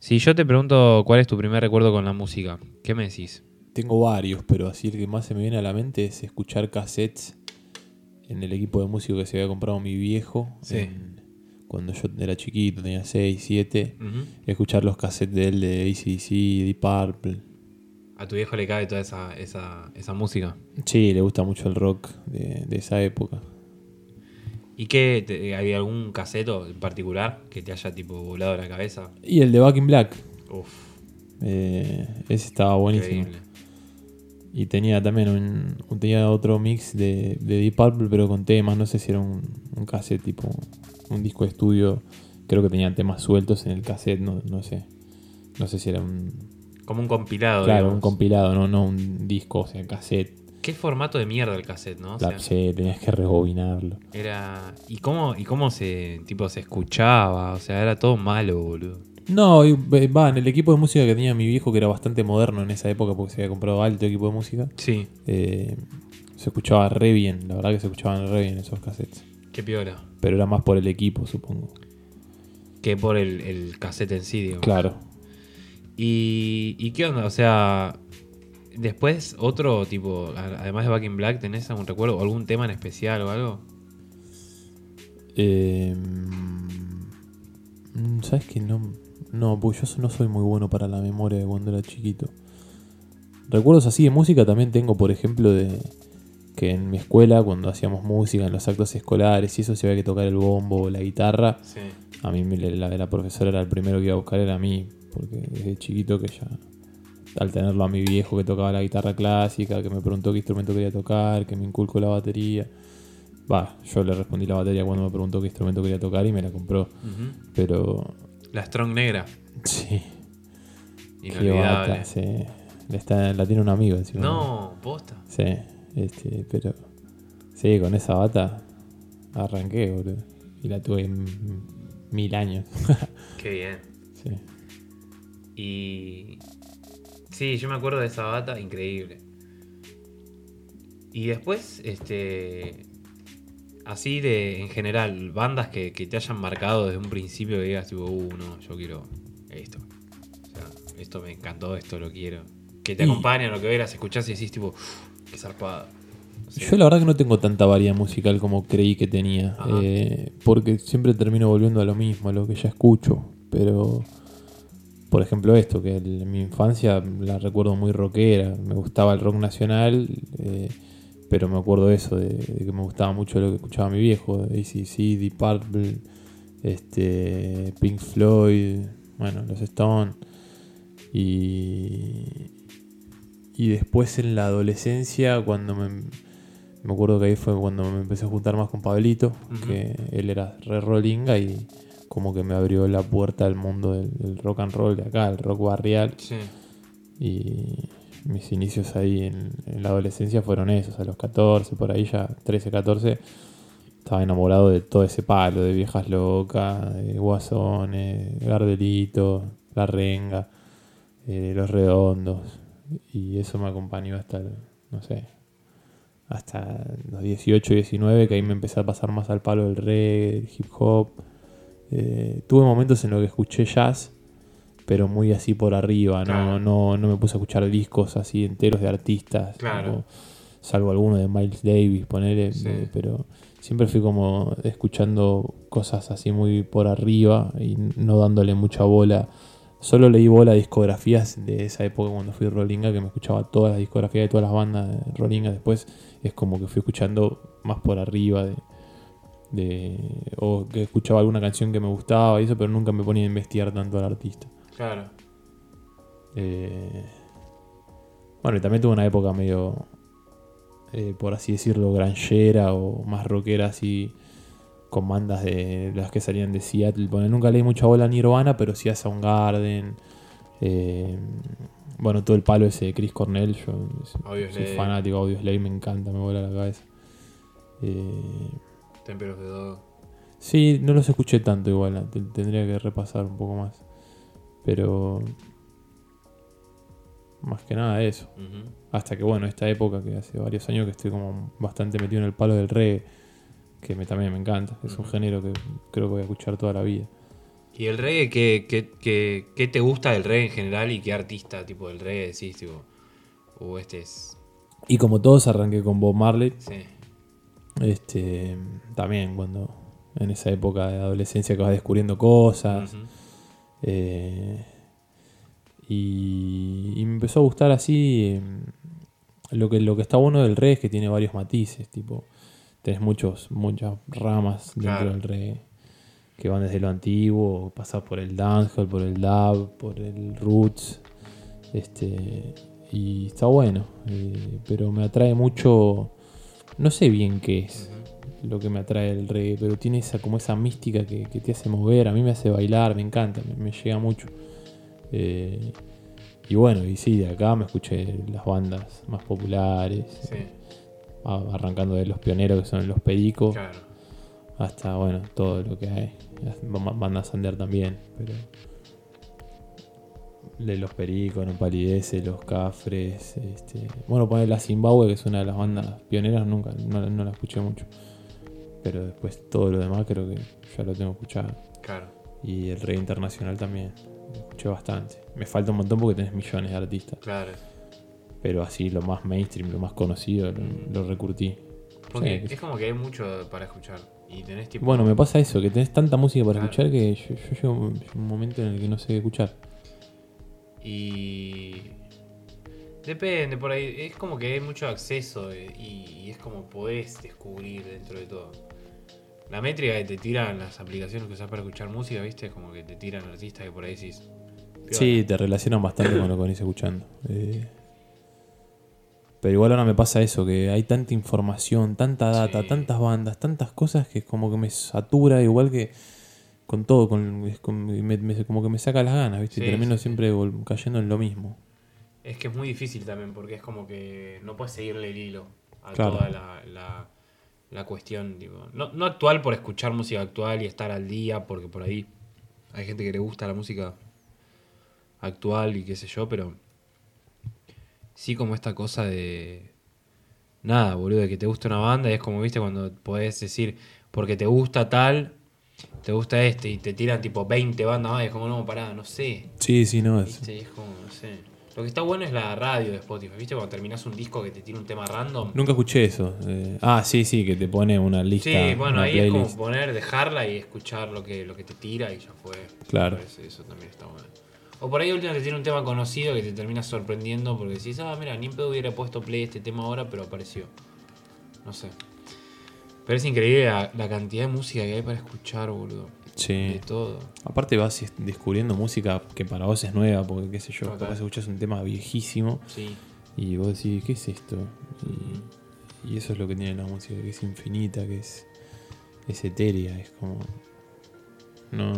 Si yo te pregunto cuál es tu primer recuerdo con la música, ¿qué me decís? Tengo varios, pero así el que más se me viene a la mente es escuchar cassettes en el equipo de música que se había comprado mi viejo. Sí. en- cuando yo era chiquito, tenía 6, 7. Ujú. Escuchar los cassettes de él de ACDC, Deep Purple. A tu viejo le cabe toda esa, esa, esa música. Sí, le gusta mucho el rock de, de esa época. ¿Y qué? te- ¿Había algún caseto en particular que te haya tipo volado la cabeza? Y el de Back in Black. Uf, eh, ese estaba buenísimo. increíble. Y tenía también un, un- tenía otro mix de, de Deep Purple, pero con temas. No sé si era un, un cassette tipo un disco de estudio. Creo que tenía temas sueltos en el cassette, no, no sé. No sé si era un. Como un compilado. Claro, digamos. un compilado, no, no un disco, o sea, cassette. Qué formato de mierda el cassette, ¿no? O La- sea, sí, tenías que rebobinarlo. era. ¿Y cómo, y cómo se, tipo, se escuchaba? O sea, era todo malo, boludo. No, y, eh, va, en el equipo de música que tenía mi viejo, que era bastante moderno en esa época porque se había comprado alto equipo de música, Sí, eh, se escuchaba re bien, la verdad que se escuchaban re bien esos cassettes. qué piola. Pero era más por el equipo, supongo. Que por el, el cassette en sí, digamos. Claro. ¿Y, ¿Y qué onda? O sea, después otro tipo, además de Back in Black, ¿tenés algún recuerdo o algún tema en especial o algo? Eh, ¿Sabes que no? No, pues yo no soy muy bueno para la memoria de cuando era chiquito. Recuerdos así de música también tengo, por ejemplo, de que en mi escuela, cuando hacíamos música, en los actos escolares y eso, se había que tocar el bombo o la guitarra. Sí. A mí la la profesora era el primero que iba a buscar, era a mí, porque desde chiquito que ya, al tenerlo a mi viejo que tocaba la guitarra clásica, que me preguntó qué instrumento quería tocar, que me inculcó la batería. Va, yo le respondí la batería cuando me preguntó qué instrumento quería tocar y me la compró. Pero La Strong Negra, sí, qué inolvidable. bata, sí. La, está- la tiene un amigo encima. No, posta. Sí, este, pero sí, con esa bata arranqué, boludo. Y la tuve mil años. Qué bien. sí. Y. Sí, yo me acuerdo de esa bata, increíble. Y después, este. Así de, en general, bandas que, que te hayan marcado desde un principio que digas, tipo, uh, no, yo quiero esto. O sea, esto me encantó, esto lo quiero. Que te Y- acompañan, lo que veas, escuchás y decís, tipo, "Uf, qué zarpada. O sea, Yo la verdad que no tengo tanta variedad musical como creí que tenía. Eh, porque siempre termino volviendo a lo mismo, a lo que ya escucho. Pero, por ejemplo, esto, que en mi infancia la recuerdo muy rockera. Me gustaba el rock nacional, eh, pero me acuerdo eso, de, de que me gustaba mucho lo que escuchaba mi viejo. ACC, Deep Purple, este, Pink Floyd, bueno, los Stones. Y, y después en la adolescencia, cuando me, me acuerdo que ahí fue cuando me empecé a juntar más con Pablito, que él era re rollinga y como que me abrió la puerta al mundo del, del rock and roll de acá, el rock barrial. Sí. Y mis inicios ahí en, en la adolescencia fueron esos, a los 14, por ahí ya 13, 14. Estaba enamorado de todo ese palo, de Viejas Locas, de Guasones, Gardelito, La Renga, eh, Los Redondos. Y eso me acompañó hasta, el- no sé, hasta los 18, 19, que ahí me empecé a pasar más al palo del reggae, el hip hop. Eh, tuve momentos en los que escuché jazz, pero muy así por arriba, Claro. no, no, no me puse a escuchar discos así enteros de artistas, Claro. tipo, salvo alguno de Miles Davis, ponerle, Sí. eh, pero siempre fui como escuchando cosas así muy por arriba y no dándole mucha bola. Solo leí bola discografías de esa época cuando fui Rollinga, que me escuchaba todas las discografías de todas las bandas de Rollinga. Después es como que fui escuchando más por arriba de, de- o que escuchaba alguna canción que me gustaba y eso, pero nunca me ponía a investigar tanto al artista. Claro. Eh, bueno, y también tuve una época medio, eh, por así decirlo, granjera o más rockera, así, con bandas de las que salían de Seattle. Bueno, nunca leí mucha bola a Nirvana, pero sí a Soundgarden. eh, bueno, todo el palo ese de Chris Cornell. Yo soy fanático de Audioslave, me encanta, me vuela la cabeza. Eh, Temperos de Dog. Sí, no los escuché tanto igual, te- tendría que repasar un poco más. Pero más que nada eso. Hasta que bueno, esta época que hace varios años que estoy como bastante metido en el palo del reggae, que me, también me encanta. Es un género que creo que voy a escuchar toda la vida. ¿Y el reggae qué, qué, qué- qué te gusta del reggae en general y qué artista tipo del reggae decís, tipo, o este es... Y como todos arranqué con Bob Marley. Sí, Este, también cuando en esa época de adolescencia que vas descubriendo cosas. Eh, y, y me empezó a gustar así. eh, lo que, lo que está bueno del reggae es que tiene varios matices. Tipo, tenés muchos, muchas ramas dentro Claro. del reggae. Que van desde lo antiguo, pasás por el dancehall, por el dub, por el roots. Este, y está bueno. eh, pero me atrae mucho. No sé bien qué es lo que me atrae el reggae, pero tiene esa como esa mística que, que te hace mover, a mí me hace bailar, me encanta, me, me llega mucho. Eh, y bueno, y sí, de acá me escuché las bandas más populares, Sí, arrancando de los pioneros que son los Pericos, claro. hasta bueno, todo lo que hay. Las ba- bandas under también, pero de los Pericos, No Palidece, Los Cafres, este, bueno, poner la Zimbabue, que es una de las bandas pioneras, nunca, no, no la escuché mucho. Pero después todo lo demás creo que ya lo tengo escuchado. Claro. Y el rey internacional también, lo escuché bastante. Me falta un montón porque tenés millones de artistas. Claro. Pero así lo más mainstream, lo más conocido, lo, lo recurtí. Porque es como que hay mucho para escuchar. Y tenés tipo. Bueno, me pasa eso, que tenés tanta música para Claro. escuchar que yo, yo llego a un momento en el que no sé qué escuchar. Y. Depende, por ahí. Es como que hay mucho acceso eh, y, y es como podés descubrir dentro de todo. La métrica que te tiran las aplicaciones que usas para escuchar música, ¿viste? Es como que te tiran artistas que por ahí decís. Sí, te relacionan bastante con lo que venís escuchando. Eh, pero igual ahora me pasa eso, que hay tanta información, tanta data, Sí. tantas bandas, tantas cosas que es como que me satura, igual que con todo, con, como, me, me- como que me saca las ganas, ¿viste? Sí, y termino sí, siempre cayendo en lo mismo. Es que es muy difícil también porque es como que no puedes seguirle el hilo a Claro. toda la, la, la cuestión. Tipo. No, no actual por escuchar música actual y estar al día, porque por ahí hay gente que le gusta la música actual y qué sé yo, pero sí como esta cosa de... Nada, boludo, de que te gusta una banda y es como, viste, cuando podés decir, porque te gusta tal, te gusta este y te tiran tipo 20 bandas más y es como, no, pará, no sé. Sí, sí, no, es, ¿Viste? Es como, no sé. Lo que está bueno es la radio de Spotify. ¿Viste? Cuando terminas un disco que te tiene un tema random. Nunca escuché eso. eh, ah, sí, sí, que te pone una lista. Sí, bueno, ahí es como poner, dejarla y escuchar lo que, lo que te tira y ya fue. Claro. Parece, Eso también está bueno. O por ahí última te tiene un tema conocido que te termina sorprendiendo porque decís, ah, mira, ni en pedo hubiera puesto play este tema ahora, pero apareció. No sé. Pero es increíble la, la cantidad de música que hay para escuchar, boludo. Sí. De todo. Aparte vas es- descubriendo música que para vos es nueva, porque qué sé yo, capaz escuchás un tema viejísimo Sí. y vos decís, ¿qué es esto? Y, y eso es lo que tiene la música, que es infinita, que es, es etérea, es como... No...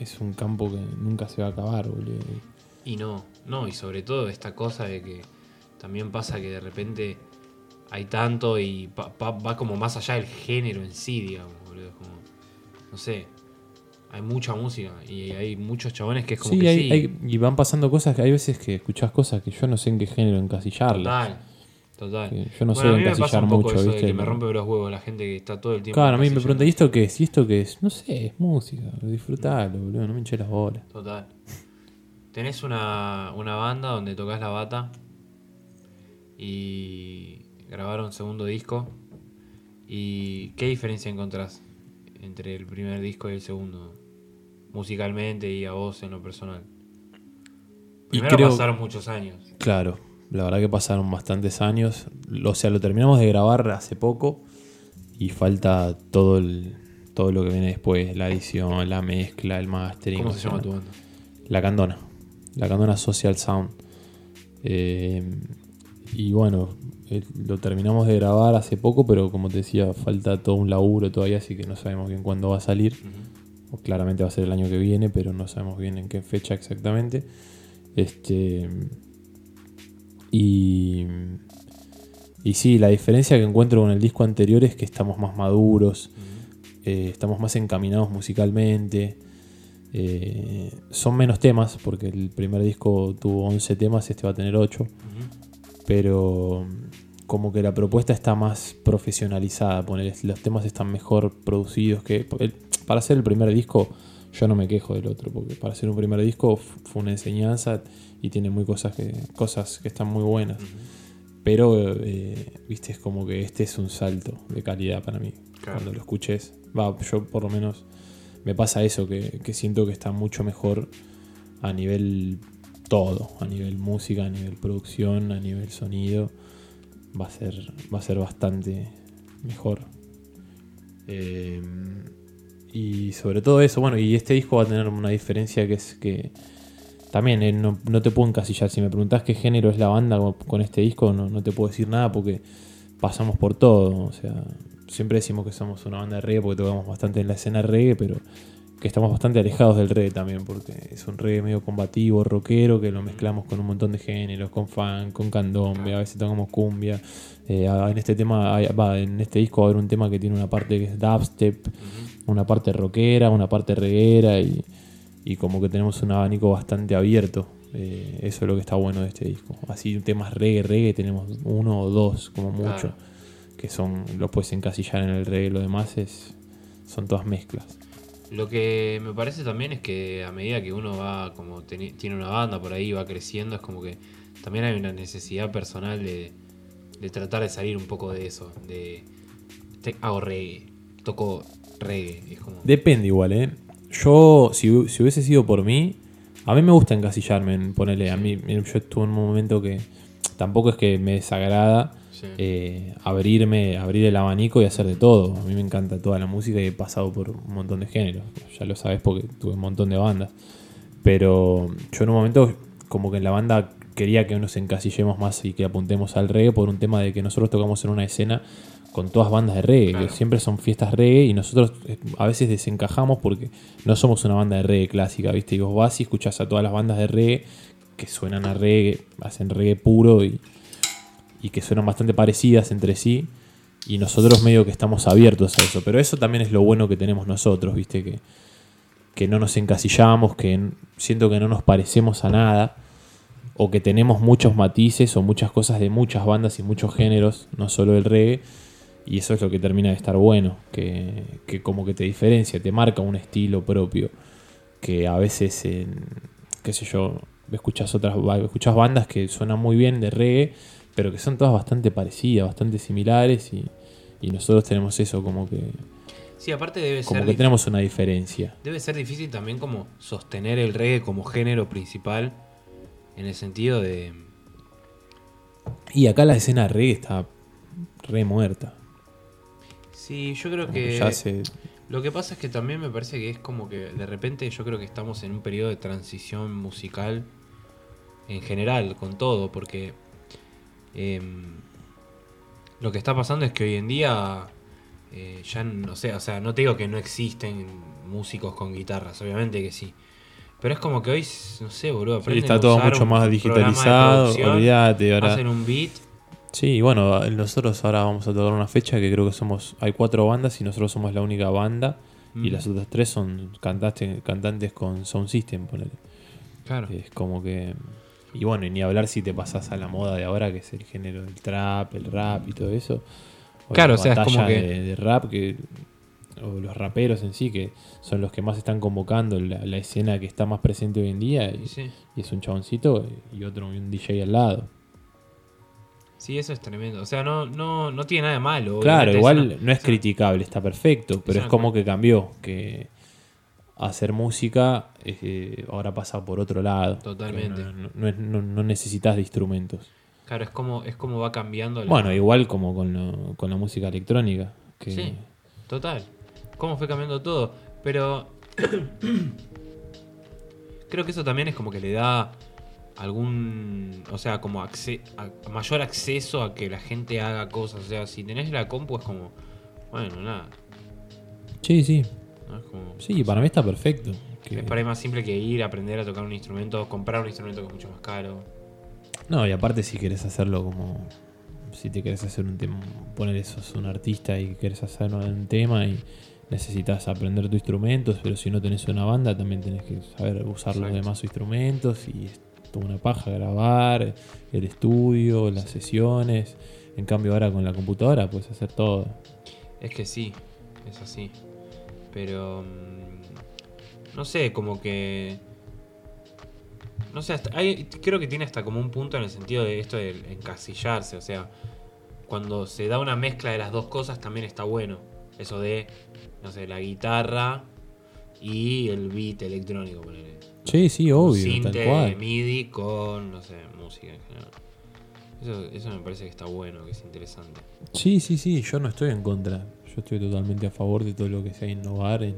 Es un campo que nunca se va a acabar, boludo. Y no, no, y sobre todo esta cosa de que también pasa que de repente hay tanto y pa- pa- va como más allá del género en sí, digamos, boludo. es como, no sé, hay mucha música y hay muchos chabones que es como Sí, que hay- sí, hay- y van pasando cosas que hay veces que escuchás cosas que yo no sé en qué género encasillarlas. total, total. Que yo no bueno, a sé mí me pasa encasillar un poco mucho, eso ¿viste? de que me rompe los huevos la gente que está todo el tiempo. Claro, a mí me preguntan, ¿y esto qué es? ¿Y esto qué es? No sé, es música, disfrutalo, boludo, no me hinché las bolas. Total. Tenés una, una banda donde tocas la bata y grabaron segundo disco. ¿Y qué diferencia encontrás entre el primer disco y el segundo? Musicalmente y a vos en lo personal. Y Primero creo- pasaron muchos años. Claro, la verdad que pasaron bastantes años. O sea, lo terminamos de grabar hace poco y falta todo el, todo lo que viene después, la edición, la mezcla, el mastering. ¿Cómo se llama tu banda? La Candona. La Candona Social Sound. Eh, y bueno, eh, lo terminamos de grabar hace poco, pero como te decía, falta todo un laburo todavía, así que no sabemos bien cuándo va a salir. O claramente va a ser el año que viene, pero no sabemos bien en qué fecha exactamente. Este. Y. Y sí, la diferencia que encuentro con el disco anterior es que estamos más maduros, eh, estamos más encaminados musicalmente. eh, son menos temas, porque el primer disco tuvo 11 temas, este va a tener 8. Ujú. Pero como que la propuesta está más profesionalizada. los temas están mejor producidos que. el- para hacer el primer disco, yo no me quejo del otro, porque para hacer un primer disco fue una enseñanza y tiene muy cosas que, cosas que están muy buenas. Pero, eh, viste, es como que este es un salto de calidad para mí. Claro. Cuando lo escuches, va, yo por lo menos me pasa eso, que, que siento que está mucho mejor a nivel todo, a nivel música, a nivel producción, a nivel sonido. Va a ser, va a ser bastante mejor. Eh, y sobre todo eso, bueno, y este disco va a tener una diferencia que es que también eh, no, no te puedo encasillar. Si me preguntás qué género es la banda con, con este disco, no, no te puedo decir nada porque pasamos por todo. O sea, siempre decimos que somos una banda de reggae porque tocamos bastante en la escena reggae, pero que estamos bastante alejados del reggae también porque es un reggae medio combativo, rockero, que lo mezclamos con un montón de géneros, con funk, con candombe, a veces tocamos cumbia. Eh, en este tema, hay- va, en este disco va a haber un tema que tiene una parte que es dubstep, una parte rockera, una parte reguera y, y como que tenemos un abanico bastante abierto. Eh, eso es lo que está bueno de este disco. Así temas reggae, reggae tenemos uno o dos como mucho, que son los puedes encasillar en el reggae, lo demás es son todas mezclas. Lo que me parece también es que a medida que uno va, como tiene una banda por ahí, va creciendo, es como que también hay una necesidad personal de, de tratar de salir un poco de eso. De te- hago reggae, toco reggae. Es como, Depende igual, ¿eh? Yo, si, si hubiese sido por mí, a mí me gusta encasillarme en ponerle. A mí, yo estuve en un momento que tampoco es que me desagrada sí. eh, abrirme, abrir el abanico y hacer de todo. A mí me encanta toda la música y he pasado por un montón de géneros. Ya lo sabes porque tuve un montón de bandas. Pero yo en un momento, como que en la banda quería que nos encasillemos más y que apuntemos al reggae por un tema de que nosotros tocamos en una escena con todas bandas de reggae, Claro. que siempre son fiestas reggae y nosotros eh, a veces desencajamos porque no somos una banda de reggae clásica, ¿viste? Y vos vas y escuchás a todas las bandas de reggae que suenan a reggae, hacen reggae puro y, y que suenan bastante parecidas entre sí. Y nosotros medio que estamos abiertos a eso. Pero eso también es lo bueno que tenemos nosotros, ¿viste? Que, que no nos encasillamos, que siento que no nos parecemos a nada. O que tenemos muchos matices o muchas cosas de muchas bandas y muchos géneros, no solo el reggae. Y eso es lo que termina de estar bueno. Que, que como que te diferencia, te marca un estilo propio. Que a veces, en, qué sé yo, escuchas otras escuchas bandas que suenan muy bien de reggae, pero que son todas bastante parecidas, bastante similares. Y, y nosotros tenemos eso como que, Sí, aparte debe como ser, que tenemos una diferencia. debe ser difícil también como sostener el reggae como género principal. En el sentido de... Y acá la escena reggae está re muerta. Sí, yo creo Como que... ya se- Lo que pasa es que también me parece que es como que de repente yo creo que estamos en un periodo de transición musical en general, con todo, porque em, lo que está pasando es que hoy en día eh, ya no sé, o sea, no te digo que no existen músicos con guitarras, obviamente que sí. Pero es como que hoy, no sé, boludo, Sí, está a todo usar mucho más digitalizado, olvídate. Ahora, Hacen un beat, Sí, bueno, nosotros ahora vamos a tocar una fecha que creo que somos. Hay cuatro bandas y nosotros somos la única banda. Y las otras tres son cantantes, cantantes con Sound System, ponele. claro. Es como que. Y bueno, y ni hablar si te pasas a la moda de ahora, que es el género del trap, el rap y todo eso. Claro, la o sea, es como que- De, de rap, que. O los raperos en sí, que son los que más están convocando la, la escena que está más presente hoy en día. Y, Y sí. y es un chaboncito y otro, un DJ al lado. Sí, eso es tremendo. O sea, no, no, no tiene nada de malo. Claro, igual es una- no es una- criticable, está perfecto, pero una es como que cambió, que hacer música eh, ahora pasa por otro lado. Totalmente. No, no- no es- no- no necesitas de instrumentos. Claro, es como, es como va cambiando la- Bueno, igual como con, lo- con la música electrónica. Que, Sí, total. ¿Cómo fue cambiando todo? Pero creo que eso también es como que le da algún, o sea, como acce- a- mayor acceso a que la gente haga cosas. O sea, si tenés la compu es como, bueno, nada. sí, sí. ¿No? Es como, Sí, para mí está perfecto. que- es para más simple que ir, aprender a tocar un instrumento, comprar un instrumento que es mucho más caro. No, y aparte si querés hacerlo como... Si te querés hacer un tema, poner eso, sos un artista y querés hacer un tema y necesitas aprender tus instrumentos, pero si no tenés una banda también tenés que saber usar los demás instrumentos y es toda una paja grabar, el estudio, las sesiones. En cambio ahora con la computadora puedes hacer todo. Es que sí, es así. Pero. mm, no sé, como que... No sé, hasta- hay- creo que tiene hasta como un punto en el sentido de esto de encasillarse, o sea, cuando se da una mezcla de las dos cosas también está bueno. Eso de, no sé, la guitarra y el beat electrónico, ponele. Sí, sí, obvio, sinte tal cual. MIDI con, no sé, música en general. Eso, eso me parece que está bueno, que es interesante. Sí, sí, sí, yo no estoy en contra. Yo estoy totalmente a favor de todo lo que sea innovar en,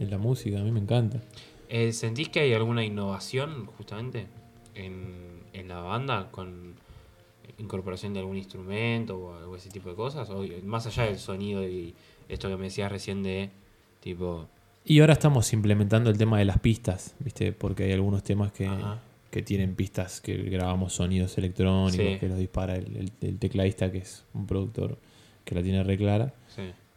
en la música, a mí me encanta. Eh, ¿Sentís que hay alguna innovación justamente en, en la banda con incorporación de algún instrumento o, algo ese tipo de cosas? O más allá del sonido y esto que me decías recién de tipo... Y ahora estamos implementando el tema de las pistas, ¿viste? Porque hay algunos temas que, que tienen pistas que grabamos sonidos electrónicos, Sí. que los dispara el, el- el tecladista, que es un productor que la tiene re clara.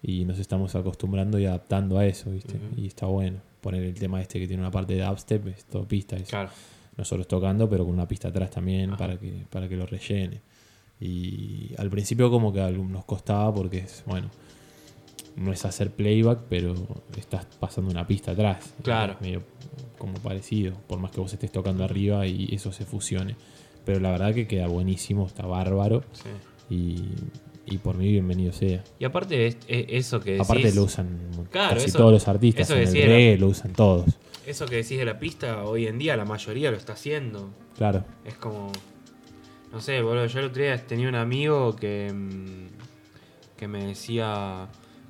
Y nos estamos acostumbrando y adaptando a eso, ¿viste? Y está bueno. Poner el tema este que tiene una parte de dubstep, es todo pista. es claro. nosotros tocando, pero con una pista atrás también Ajá. para que, para que lo rellene. Y al principio como que nos costaba porque es, bueno, no es hacer playback, pero estás pasando una pista atrás. Claro. Medio como parecido, por más que vos estés tocando arriba y eso se fusione. Pero la verdad que queda buenísimo, está bárbaro sí. y, y por mí bienvenido sea. Y aparte es, es- eso que decís... Aparte lo usan Claro, casi eso- todos los artistas, eso en el decía, reggae lo usan todos. Eso que decís de la pista, hoy en día la mayoría lo está haciendo. Claro. Es como. No sé, boludo. Yo el otro día tenía un amigo que. mm, que me decía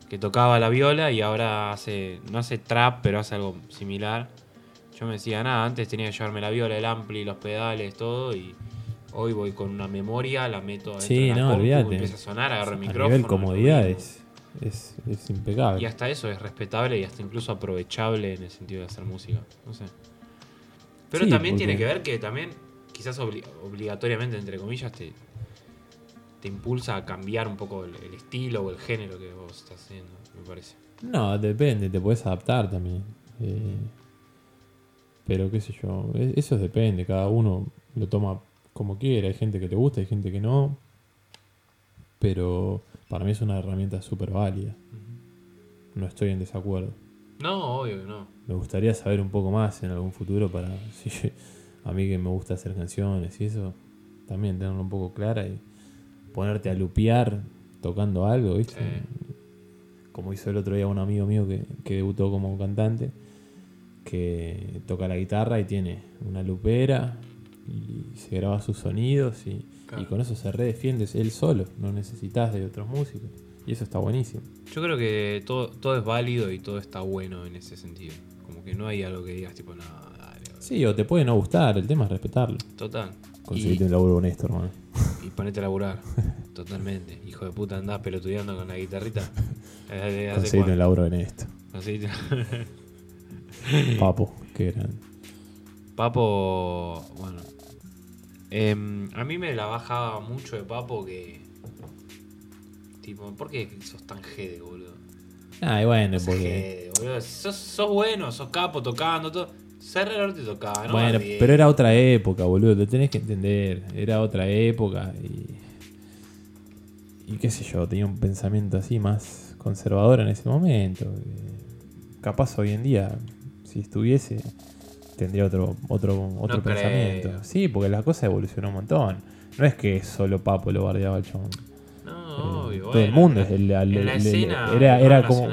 que tocaba la viola y ahora hace. No hace trap, pero hace algo similar. Yo me decía, nada, antes tenía que llevarme la viola, el ampli, los pedales, todo. Y hoy voy con una memoria, la meto Sí, no, olvídate. empieza a sonar, agarro el a micrófono. nivel lo comodidad mismo. es, impecable. Y hasta eso es respetable y hasta incluso aprovechable en el sentido de hacer música. No sé. Pero Sí, también tiene que ver que también, quizás obli- obligatoriamente, entre comillas, te, te impulsa a cambiar un poco el, el estilo o el género que vos estás haciendo, me parece. No, depende, te puedes adaptar también. Eh, pero qué sé yo, e- eso depende, cada uno lo toma como quiera. Hay gente que te gusta, hay gente que no. Pero para mí es una herramienta súper válida. No estoy en desacuerdo. No, obvio que no. Me gustaría saber un poco más en algún futuro para si a mí que me gusta hacer canciones y eso, también tenerlo un poco clara y ponerte a lupear tocando algo, ¿viste? Sí. Como hizo el otro día un amigo mío que, que debutó como cantante, que toca la guitarra y tiene una lupera y se graba sus sonidos y, Claro. y con eso se redefiende él solo, no necesitas de otros músicos. Y eso está buenísimo. Yo creo que todo, todo es válido y todo está bueno en ese sentido. Como que no hay algo que digas tipo, nada, dale. boludo". Sí, o te puede no gustar, el tema es respetarlo. Total. Conseguiste un laburo honesto, hermano. Y, ponete a laburar. Totalmente. Hijo de puta, andás pelotudeando con la guitarrita. Eh, ¿hace Conseguiste un laburo honesto. Conseguiste- Papo, qué grande. Papo, bueno. Em, a mí me la bajaba mucho de Papo que. Tipo, ¿por qué sos tan jede, boludo? Ah, bueno, No seas porque. jede, boludo. Sos, sos bueno, sos capo tocando, todo. Cerrero te tocaba, ¿no? bueno, pero era otra época, boludo. Lo tenés que entender. Era otra época y. Y qué sé yo, tenía un pensamiento así más conservador en ese momento. que Capaz hoy en día, si estuviese, tendría otro, otro, otro No pensamiento. creo. Sí, porque la cosa evolucionó un montón. No es que solo Papo lo bardeaba al chabón. No, Eh, obvio, todo bueno, el mundo en es el- la- el- en la el- escena era, era como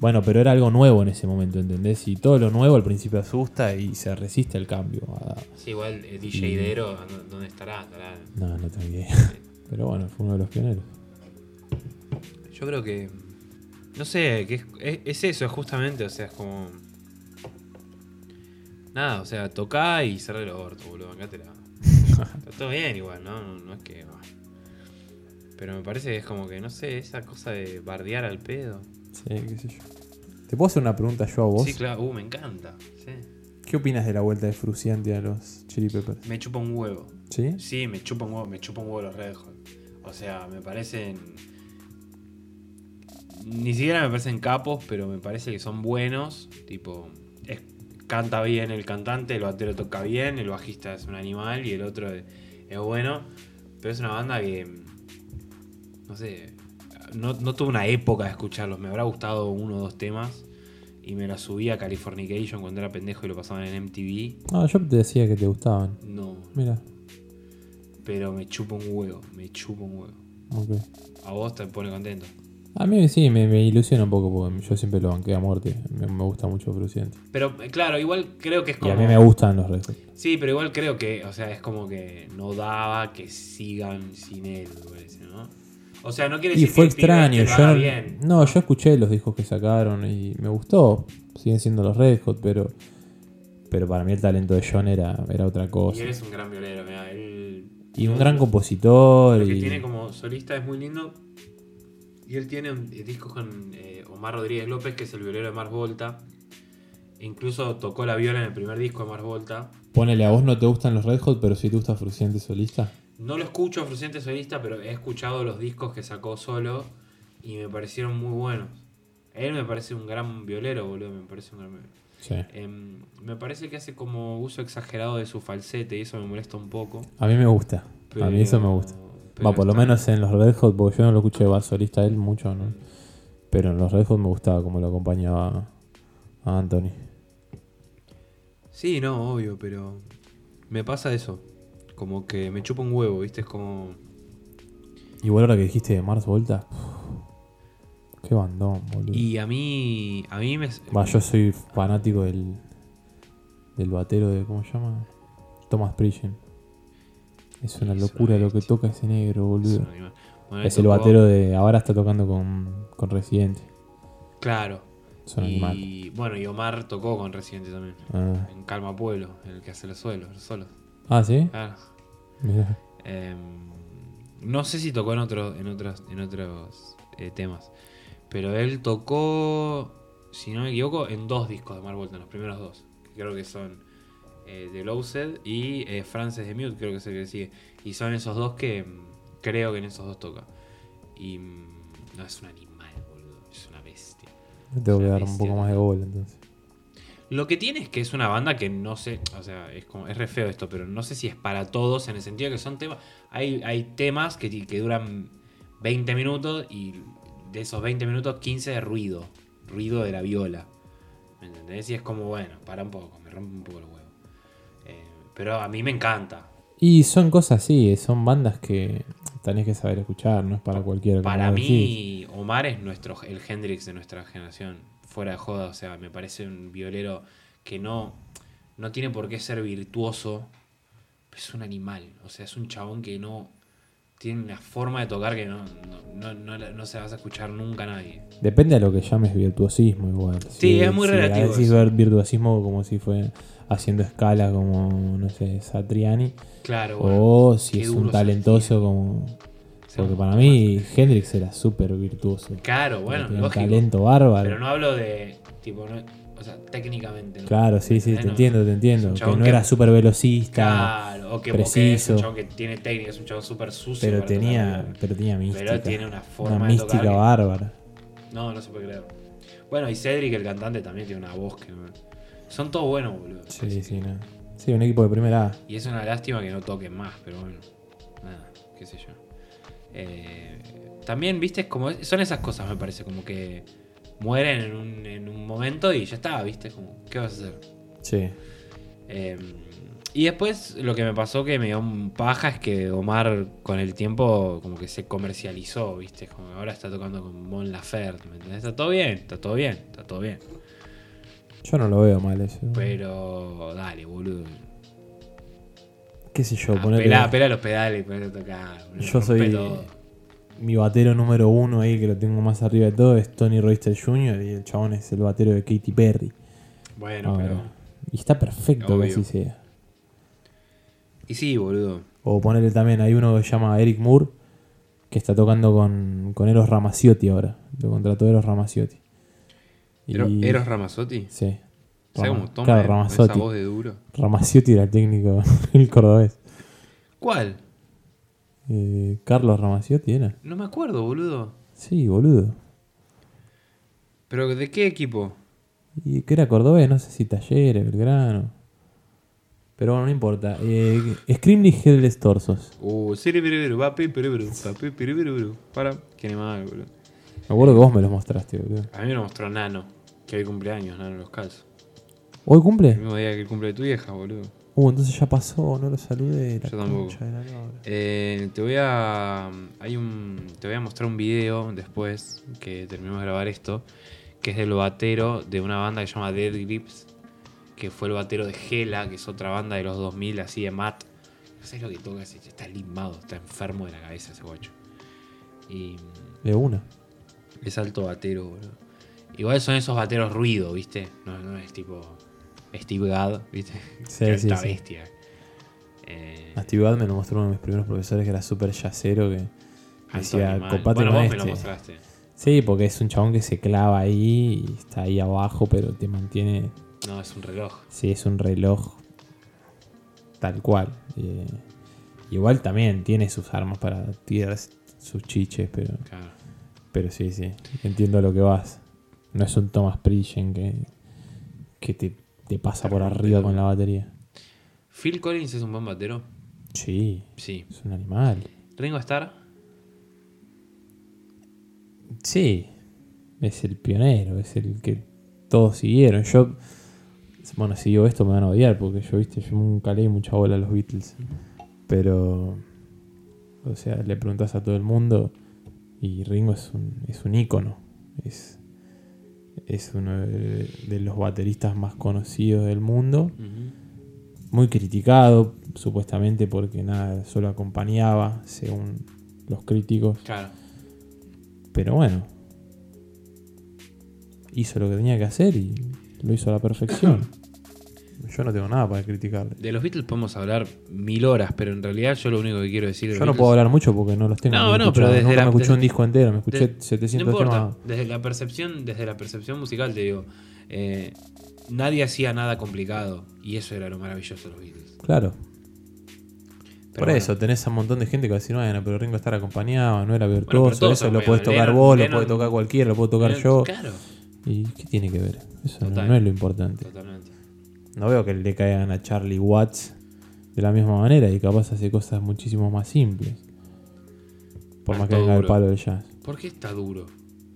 bueno pero era algo nuevo en ese momento ¿entendés? y todo lo nuevo al principio asusta y se resiste al cambio a- Sí, igual el DJ Y- Dero, ¿dónde estará? Estará- no no tengo idea pero bueno fue uno de los pioneros Yo creo que. No sé, que es, es- es eso, justamente, o sea, es como. Nada, o sea, tocá y cerré el orto, boludo, acá te la. Está todo bien igual, ¿no? No, no es que. Pero me parece que es como que, no sé, esa cosa de bardear al pedo. sí qué sé yo te puedo hacer una pregunta yo a vos Sí, claro, uh, me encanta. Sí. ¿qué opinas de la vuelta de Fruciante a los Chili Peppers? Me chupa un huevo. ¿sí? Sí, me chupa un huevo, me chupa un huevo los Red Hot. O sea, me parecen. Ni siquiera me parecen capos, pero me parece que son buenos. Tipo, es- canta bien el cantante, el batero toca bien, el bajista es un animal y el otro es, es bueno. Pero es una banda que. No sé. No, no tuve una época de escucharlos. Me habrá gustado uno o dos temas. y me la subí a Californication cuando era pendejo y lo pasaban en MTV. No, yo te decía que te gustaban. No, Mira, pero me chupa un huevo, me chupa un huevo. ok. A vos te pone contento. A mí sí, me, me ilusiona un poco porque yo siempre lo banqué a muerte. Me, me gusta mucho Fruciante. Pero eh, claro, igual creo que es Y como. a mí me gustan los Red Hot. Sí, pero igual creo que, o sea, es como que no daba que sigan sin él, me parece, ¿no? O sea, no quiere Y decir fue que extraño. Yo no, bien. no, yo escuché los discos que sacaron y me gustó. Siguen siendo los Red Hot, pero pero para mí el talento de John era, era otra Y cosa. él es un gran violero, mira, él... Y un gran compositor. Lo que Y, tiene como solista es muy lindo. Y él tiene un disco con eh, Omar Rodríguez López, que es el violero de Mars Volta. E incluso tocó la viola en el primer disco de Mars Volta. Ponele, a vos no te gustan los Red Hot, pero sí te gusta Fruciante solista. No lo escucho a Fruciante Solista, pero he escuchado los discos que sacó solo y me parecieron muy buenos. Él me parece un gran violero, boludo, me parece un gran violero. Sí. Em, me parece que hace como uso exagerado de su falsete y eso me molesta un poco. A mí me gusta. a mí eso me pero- gusta. Va, por lo menos en los Red Hot, porque yo no lo escuché de solista él mucho, ¿no? Pero en los Red Hot me gustaba como lo acompañaba a Anthony. Sí, no, obvio, pero me pasa eso. Como que me chupa un huevo, ¿viste? Es como... Igual ahora que dijiste de Mars Volta. Qué bandón, boludo. Y a mí... A mí me... Va, yo soy fanático del. del batero de. ¿Cómo se llama? Thomas Pridgen. Es una locura lo que toca ese negro, boludo. animal. Bueno, Es el tocó- batero de. Ahora está tocando con, con Residente. Claro. Es un animal. Y bueno, y Omar tocó con Residente también. Ah. En Calma Pueblo, el que hace los suelos, los solos. Ah, ¿sí? Claro. Mirá. Em, no sé si tocó en otros, en otros, en otros eh, temas. Pero él tocó, si no me equivoco, en dos discos de Mar Volta, en los primeros dos. Que creo que son eh, The Lowset y eh, Frances de Mute, creo que es el que sigue. Y son esos dos que mm, creo que en esos dos toca. Y mm, no, es un animal, boludo. Es una bestia. Tengo que dar un poco más de bola entonces. Lo que tiene es que es una banda que no sé, o sea, es como es re feo esto, pero no sé si es para todos en el sentido que son temas, hay, hay temas que, que duran 20 minutos y de esos 20 minutos 15 de ruido, ruido de la viola. ¿Me entendés? Y es como, bueno, para un poco, me rompe un poco el huevo. Eh, pero a mí me encanta. Y son cosas así, son bandas que tenés que saber escuchar, no es para cualquiera. Para mí, decís. Omar es nuestro el Hendrix de nuestra generación. Fuera de joda, o sea, me parece un violero que no, no tiene por qué ser virtuoso. pero Es un animal. O sea, es un chabón que no. Tiene una forma de tocar que no, no, no, no- se vas a escuchar nunca a nadie. Depende a lo que llames virtuosismo igual. Sí, es muy relativo Decís eso. ver virtuosismo como si fue haciendo escala como, no sé, Satriani. Claro, bueno, o si es un talentoso como... Porque para mí Hendrix era súper virtuoso. Claro, bueno, un talento bárbaro. Pero no hablo de. Tipo, no- o sea, técnicamente. ¿no? Claro, sí, sí, te entiendo, te entiendo. Que no que- era súper velocista, Claro, o que, o que es preciso. un chabón que tiene técnica, es un chabón súper sucio. pero tenía, pero tenía mística. Pero tiene una forma una de mística tocar que- bárbara. No, no se puede creer. Bueno, y Cedric, el cantante, también tiene una voz que. Son todos buenos, boludo. Sí, sí, no. Sí, un equipo de primera A. Y es una lástima que no toquen más, pero bueno. Nada, qué sé yo. Eh, también, viste, como. Son esas cosas, me parece, como que mueren en un, en un momento y ya está, viste, como, ¿qué vas a hacer? Sí. Eh, y después lo que me pasó que me dio un paja es que Omar con el tiempo como que se comercializó, ¿viste? Como ahora está tocando con Mon Laferte, ¿me entendés? Está todo bien, está todo bien, está todo bien. Yo no lo veo mal eso. Pero dale, boludo. ¿Qué sé yo? Ah, pelá, pelá los pedales y ponete a tocar. Yo soy todo. mi batero número uno ahí, que lo tengo más arriba de todo, es Tony Royster Jr. y el chabón es el batero de Katy Perry. Bueno, Ahora. pero... Y está perfecto que Obvio. así sea. Y sí, boludo. O ponerle también, hay uno que se llama Eric Moore, que está tocando con, con Eros Ramazzotti ahora. Lo contrató Eros Ramazzotti. Y- ¿Ero- ¿Eros Ramazzotti? Sí. ¿Sabes Rama- cómo toma claro, eh? Con esa voz de duro? Ramazzotti era el técnico, el cordobés. ¿Cuál? Eh, Carlos Ramazzotti era. No me acuerdo, boludo. Sí, boludo. ¿Pero de qué equipo? Y que era cordobés, no sé si Talleres, Belgrano. Pero bueno, no importa. Eh, Screamly Headless Torsos. Uh, siribiribiru, papi, piriburu, papi, piriburu. Para. Qué animal, boludo. Me acuerdo que vos me los mostraste, boludo. A mí me lo mostró Nano. Que hoy cumpleaños, no los calzos. ¿Hoy El cumple? mismo día que el cumple de tu vieja, boludo. Uh, entonces ya pasó, no lo saludé. La Yo tampoco. de la. Eh, te voy a. Hay un. Te voy a mostrar un video después que terminemos de grabar esto. Que es del batero de una banda que se llama Dead Grips. Que fue el batero de Gela, que es otra banda de los 2000, así de Matt. No sé lo que toca, ese- está limado, está enfermo de la cabeza ese guacho. Y De una. Es alto batero, boludo. Igual son esos bateros ruido, ¿viste? No, no es tipo Steve Gadd, ¿viste? Sí, Que sí, esta sí. bestia. Eh, A Steve Gadd me lo mostró uno de mis primeros profesores que era súper yacero que decía, copate bueno, me lo este". mostraste. Sí, porque es un chabón que se clava ahí y está ahí abajo, pero te mantiene. No, es un reloj. Sí, es un reloj tal cual. Eh, igual también tiene sus armas para tirar sus chiches, pero, Claro. Pero sí, sí. Entiendo a lo que vas. No es un Thomas Pridgen que, que te, te pasa por arriba con la batería. Phil Collins es un buen batero. Sí, Sí. es un animal. Ringo Starr. Sí, es el pionero, es el que todos siguieron. Yo, bueno, si digo esto me van a odiar porque yo, viste, yo nunca leí mucha bola a los Beatles. Pero, o sea, le preguntas a todo el mundo y Ringo es un, es un ícono. Es, es uno de, de los bateristas más conocidos del mundo. Muy criticado, supuestamente porque nada, solo acompañaba, según los críticos. Claro. Pero bueno, hizo lo que tenía que hacer y lo hizo a la perfección. Yo no tengo nada para criticarle. De los Beatles podemos hablar mil horas, pero en realidad yo lo único que quiero decir de Yo no Beatles- puedo hablar mucho porque no los tengo. No, no, pero desde Nunca la- me escuché desde- un disco entero, me escuché de- 700 no importa. temas. Desde la percepción, desde la percepción musical te digo, eh, nadie hacía nada complicado y eso era lo maravilloso de los Beatles. Claro. Pero Por bueno, eso tenés a un montón de gente que va a decir, bueno, pero Ringo estar acompañado, no era virtuoso, todos eso lo podés tocar Lennon- vos, lo puede tocar cualquiera, lo puedo tocar yo. Claro, ¿Y qué tiene que ver? Eso no, no es lo importante. totalmente. No veo que le caigan a Charlie Watts de la misma manera y capaz hace cosas muchísimo más simples. Por más que venga el palo del jazz. ¿Por qué está duro?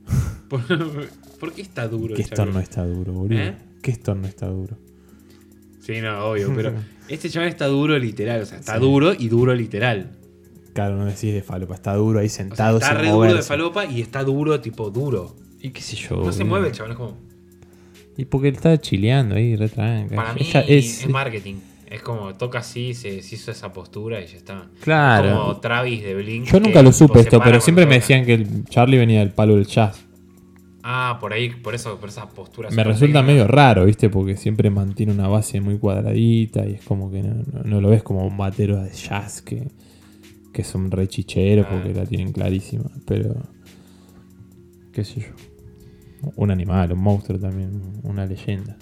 ¿Por, por qué está duro? Que el esto no está duro, boludo. ¿Eh? Que esto no está duro. Sí, no, obvio, pero este chaval está duro literal, o sea, está Sí. duro y duro literal. Claro, no decís de falopa, está duro ahí O sea, sentado está sin re duro de falopa y está duro, tipo duro. Y qué sé yo. No se mueve el chaval, es como. Y porque él está chileando ahí, re tranca. Para mí Ella es, es, marketing. Es como toca así, se, se hizo esa postura y ya está. Claro. Como Travis de Blink. Yo nunca lo supe esto, pero siempre me decían que el Charlie venía del palo del jazz. Ah, por ahí, por eso, por esas posturas. Me resulta medio raro, ¿viste? Porque siempre mantiene una base muy cuadradita y es como que no, no- no lo ves como un batero de jazz que, que son re chicheros Claro. porque la tienen clarísima. Pero, qué sé yo. Un animal, un monstruo también, una leyenda.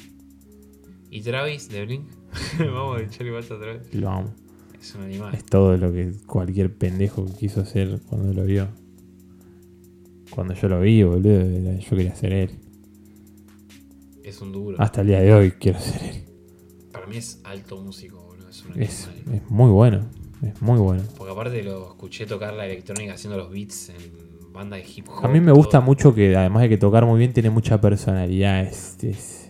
¿Y Travis de Blink? Vamos a echarle vuelta otra vez. Lo amo. Es un animal. Es todo lo que cualquier pendejo quiso hacer cuando lo vio. Cuando yo lo vi, boludo, yo quería ser él. Es un duro. Hasta el día de hoy quiero ser él. Para mí es alto músico, boludo. Es un. Es, es muy bueno, es muy bueno. Porque aparte lo escuché tocar la electrónica haciendo los beats en banda de hip hop. A mí me gusta todo. mucho que además de que tocar muy bien tiene mucha personalidad. Es, es-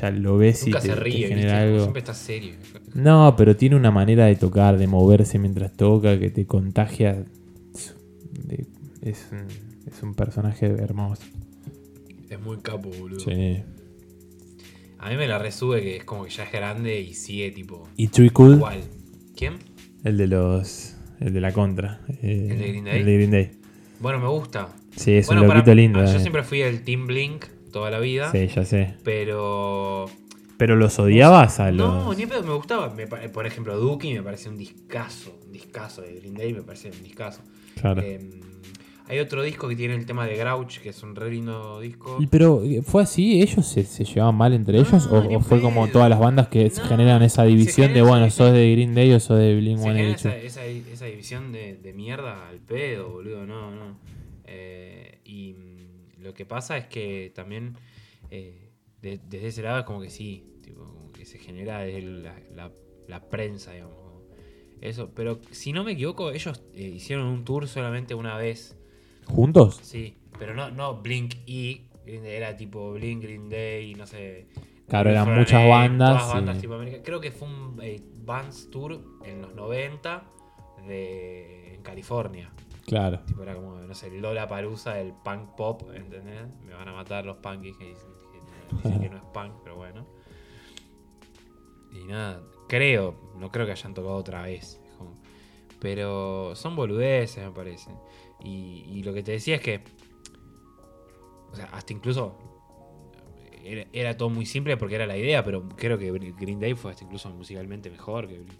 ya lo ves Nunca y te, se te ríe, genera ¿viste? Algo. Siempre está serio. No, pero tiene una manera de tocar, de moverse mientras toca, que te contagia. es, un, es un personaje hermoso. Es muy capo, boludo. Sí. A mí me la resube que es como que ya es grande y sigue tipo Y Trickle, igual. ¿Quién? el de los. El de la contra. eh, ¿El de Green Day? El de Green Day. Bueno, me gusta. Sí, es bueno, un para- loquito lindo. ah, Yo eh. siempre fui el Team Blink toda la vida. Sí, ya sé. Pero. Pero los odiabas a los. No, ni pedo, me gustaba. Me por ejemplo, Dookie me parece un discazo. Un discazo de Green Day me parece un discazo. Claro. Eh, hay otro disco que tiene el tema de Grouch, que es un re lindo disco. Y pero, ¿fue así? ¿Ellos se, se llevaban mal entre ellos? No, ¿O, fue como todas las bandas que No, generan esa división de, bueno, esa- sos de Green Day o sos de Blink Se genera 182? esa, esa, esa división de, de mierda al pedo, boludo, no, no. Eh, y mm, lo que pasa es que también eh, de- desde ese lado es como que sí, tipo, como que se genera desde la, la- la prensa, digamos. Eso, pero si no me equivoco, ellos eh, hicieron un tour solamente una vez, ¿Juntos? sí, pero no, no Blink y era tipo Blink, Green Day, no sé. Claro, eran muchas bandas. todas bandas y- tipo América. Creo que fue un eh, Vans Tour en los 90 de, en California. Claro. Tipo, era como, no sé, Lola Parusa del punk pop, ¿entendés? Me van a matar los punkies que dicen que, dicen que no es punk, pero bueno. Y nada, creo, no creo que hayan tocado otra vez. pero son boludeces, me parece. Y, y lo que te decía es que, o sea, hasta incluso era, era todo muy simple porque era la idea, pero creo que Green Day fue hasta incluso musicalmente mejor que Blink.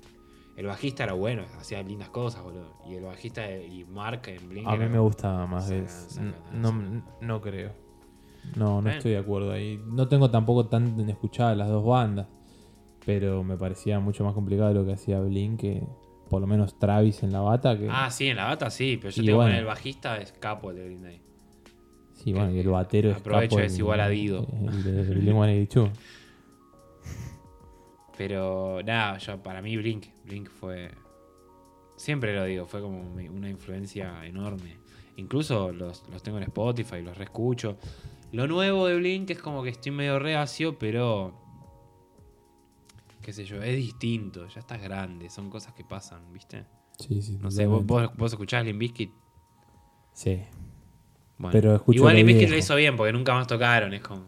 El bajista era bueno, hacía lindas cosas, boludo. Y el bajista y Mark en Blink. A mí me gusta más Saca- de saca- no, saca. no creo. No, no Bueno. estoy de acuerdo ahí. No tengo tampoco tan en escuchar las dos bandas. Pero me parecía mucho más complicado lo que hacía Blink que por lo menos Travis en la bata. Que, Ah, sí, en la bata sí, pero yo Y tengo bueno. que el bajista es capo de Green Day. sí, bueno, y el batero es Aprovecho, es igual a Dido. El de Blink-182. Pero nada, yo, para mí Blink, Blink fue. Siempre lo digo, fue como una influencia enorme. Incluso los, los tengo en Spotify, los reescucho. Lo nuevo de Blink es como que estoy medio reacio, pero. Qué sé yo, es distinto, ya estás grande, son cosas que pasan, ¿viste? Sí, sí. No sé, vos, vos, vos escuchás Limp Bizkit. Sí. Bueno, Pero igual viejo. lo hizo bien porque nunca más tocaron, es como.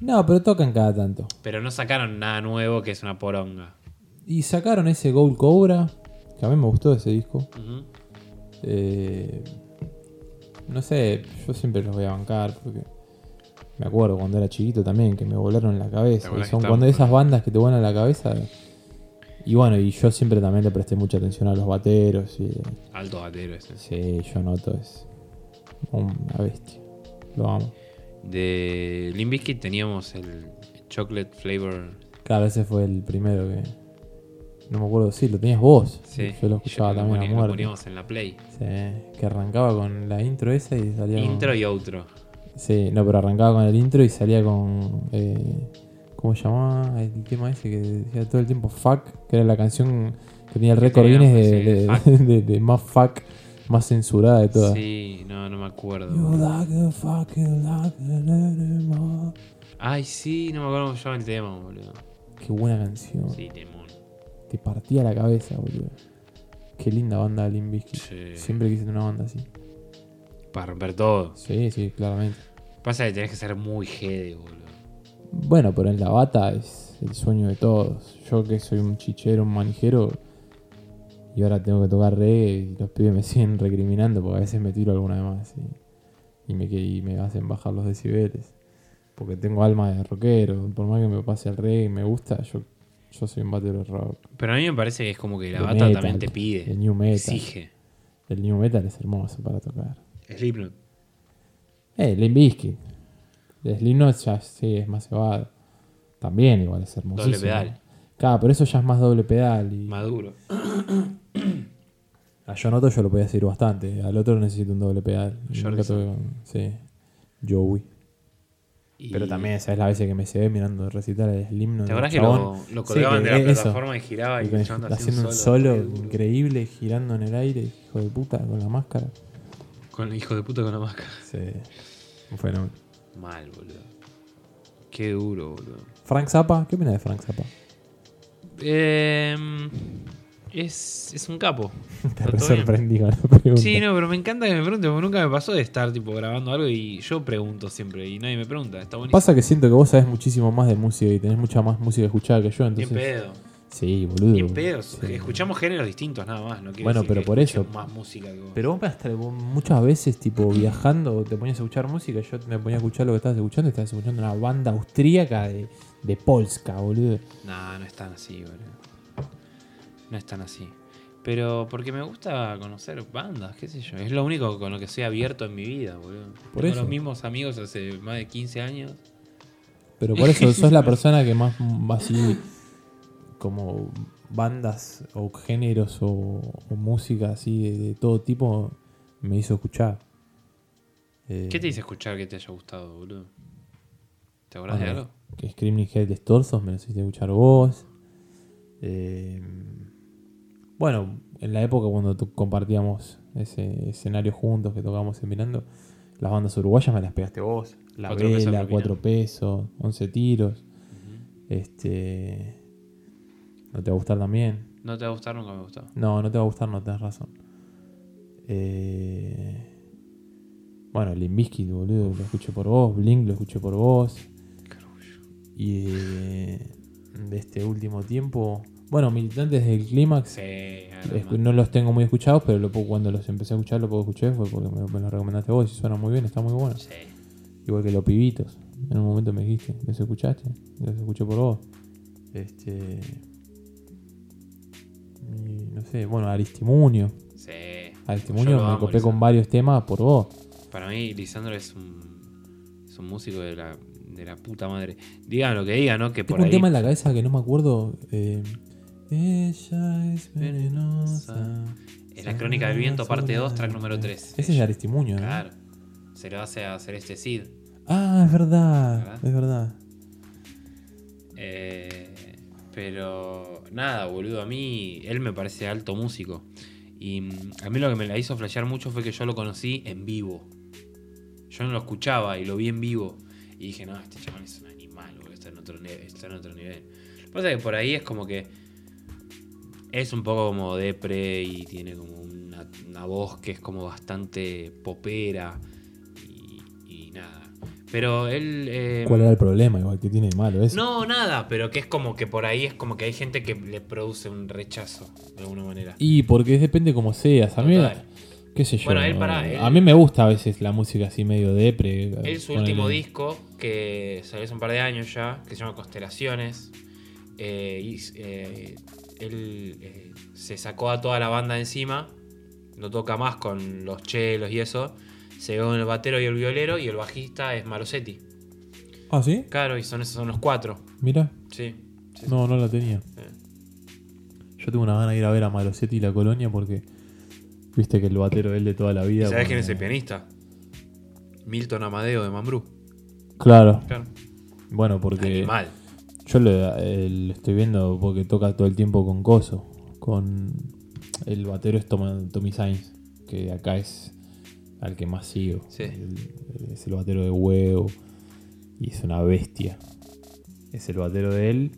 No, pero tocan cada tanto. Pero no sacaron nada nuevo que es una poronga. Y sacaron ese Gold Cobra, que a mí me gustó ese disco. Eh, no sé, yo siempre los voy a bancar porque me acuerdo cuando era chiquito también que me volaron la ¿Te cabeza. Y son cuando esas bandas que te vuelan la cabeza. Y bueno, y yo siempre también le presté mucha atención a los bateros. Y, Alto batero ese. sí, yo noto es una bestia. Lo amo. De Limp Bizkit teníamos el chocolate flavor. Claro, ese fue el primero que. No me acuerdo, sí, lo tenías vos. Sí, Yo lo escuchaba lo también ponía- a lo muerte. poníamos en la play. Sí, que arrancaba con la intro esa y salía. con- Intro y outro. Sí, no, pero arrancaba con el intro y salía con. Eh, ¿Cómo se llamaba el tema ese que decía todo el tiempo Fuck? Que era la canción que tenía el récord Guinness de, sí, de- de- de más fuck, más censurada de todas. Sí, no, no me acuerdo. You like a fucking like an animal. Ay, sí, no me acuerdo cómo se llama el tema, boludo. Qué buena canción. Sí, temón. Te partía la cabeza, boludo. Qué linda banda Limp Bizkit. Sí. Siempre quise tener una banda así. Para romper todo. Sí, sí, claramente. Pasa que tenés que ser muy jede, boludo. Bueno, pero en la bata es el sueño de todos. Yo que soy un chichero, un manijero, y ahora tengo que tocar reggae y los pibes me siguen recriminando porque a veces me tiro alguna de más y, y me, y me hacen bajar los decibeles. Porque tengo alma de rockero. Por más que me pase el reggae y me gusta, yo, yo soy un batero de rock. Pero a mí me parece que es como que la De bata metal, también te pide. El new metal. Exige. El new metal es hermoso para tocar. Slipknot. Eh, Limp Bizkit. Slipknot ya sí es más cebado. También igual es hermosísimo. Doble pedal. Claro, pero eso ya es más doble pedal. Y Maduro. a Yonoto yo lo podía seguir bastante. Al otro necesito un doble pedal. Jordi tuve Sí. Joey. Y- Pero también, ¿sabes la veces que me se ve mirando recitar el Slipknot? ¿Te acordás que lo, Sí, colgaban que de la eso. plataforma y giraba y, Y hacía haciendo un solo? increíble, girando en el aire, hijo de puta, con la máscara. Con el hijo de puta con la máscara. Sí. Un fenómeno. Mal, boludo. Qué duro, boludo. Frank Zappa, ¿qué opinas de Frank Zappa? Em, es, es un capo. Te re sorprendí con la pregunta. Sí, no, pero me encanta que me pregunten, porque nunca me pasó de estar tipo grabando algo y yo pregunto siempre y nadie me pregunta. Está buenísimo. Pasa que siento que vos sabés muchísimo más de música y tenés mucha más música escuchada que yo, entonces. pedo. Sí, boludo. Bien pedo. Sí. Escuchamos géneros distintos nada más. No Bueno, decir pero que por eso. más música que vos. Pero vos hasta muchas veces, tipo, viajando, te ponías a escuchar música, yo me ponía a escuchar lo que estabas escuchando y estabas escuchando una banda austríaca de, de Polska, boludo. No, no es tan así, boludo. No es tan así. Pero porque me gusta conocer bandas, qué sé yo. Es lo único con lo que soy abierto en mi vida, boludo. Por Tengo eso. los mismos amigos hace más de 15 años. Pero por eso sos la persona que más mm, así, como bandas o géneros o, o música así de, de todo tipo, me hizo escuchar. Eh, ¿Qué te hice escuchar que te haya gustado, boludo? ¿Te acordás de algo? Que Screaming Head Destorzos me lo hiciste escuchar vos. Eh, bueno, en la época cuando compartíamos ese escenario juntos que tocábamos en Mirando, Las bandas uruguayas me las pegaste vos. La Cuatro Vela. 4 pesos, 11 tiros. Este. ¿No te va a gustar también? No te va a gustar, nunca me gustó. No, no te va a gustar, no tenés razón. Eh, bueno, Limp Bizkit, boludo, lo escuché por vos. Blink lo escuché por vos. Y eh, de este último tiempo. Bueno, Militantes del Clímax. Sí, no los tengo muy escuchados, pero lo poco- cuando los empecé a escuchar, lo poco escuché fue porque me, me los recomendaste vos y suena muy bien, está muy bueno. Sí. Igual que los pibitos. En un momento me dijiste, ¿los escuchaste? Los escuché por vos. Este. Y no sé, bueno, Aristimunio. Sí. Aristimunio me amo, copé Lisandro. con varios temas por vos. Para mí, Lisandro es un, es un músico de la, de la puta madre. Digan lo que digan, ¿no? Que por Tengo un ahí. tema en la cabeza que no me acuerdo. eh, ella es venenosa. Es la Crónica del Viento, parte 2, track número 3. Ese es de Aristimunio, ¿no? Claro. Se lo hace a hacer este Cid. Ah, es verdad. ¿Verdad? Es verdad. Eh, pero nada, boludo, a mí él me parece alto músico. Y mm, a mí lo que me la hizo flashear mucho fue que yo lo conocí en vivo. Yo no lo escuchaba y lo vi en vivo. Y dije, no, este chaval es un animal, boludo, está en otro, está en otro nivel. Lo que pasa es que por ahí es como que es un poco como depre y tiene como una, voz que es como bastante popera. Pero él... eh, ¿Cuál era el problema? Igual que tiene de malo eso. no, nada, pero que es como que por ahí es como que hay gente que le produce un rechazo de alguna manera. Y porque depende como seas. A mí, Total. qué sé yo. Bueno, él para- él- A mí me gusta a veces la música así medio depre. Él, su último disco, que salió hace un par de años ya, que se llama Constelaciones, eh, y, eh, él eh, se sacó a toda la banda encima, no toca más con los chelos y eso, se quedó con el batero y el violero, y el bajista es Malosetti. Ah, ¿sí? Claro, y son esos son los cuatro. Mira. Sí. sí, sí. No, no la tenía. Eh. Yo tengo una gana de ir a ver a Malosetti y la colonia porque viste que el batero él de toda la ¿Y vida. ¿Sabes quién es el pianista? Milton Amadeo de Mambrú. Claro. Claro. Bueno, porque Animal. yo lo, lo estoy viendo porque toca todo el tiempo con Coso. Con el batero es Tommy Sainz, que acá es al que más sigo. Sí. El- es el batero de huevo y es una bestia. Es el batero de él.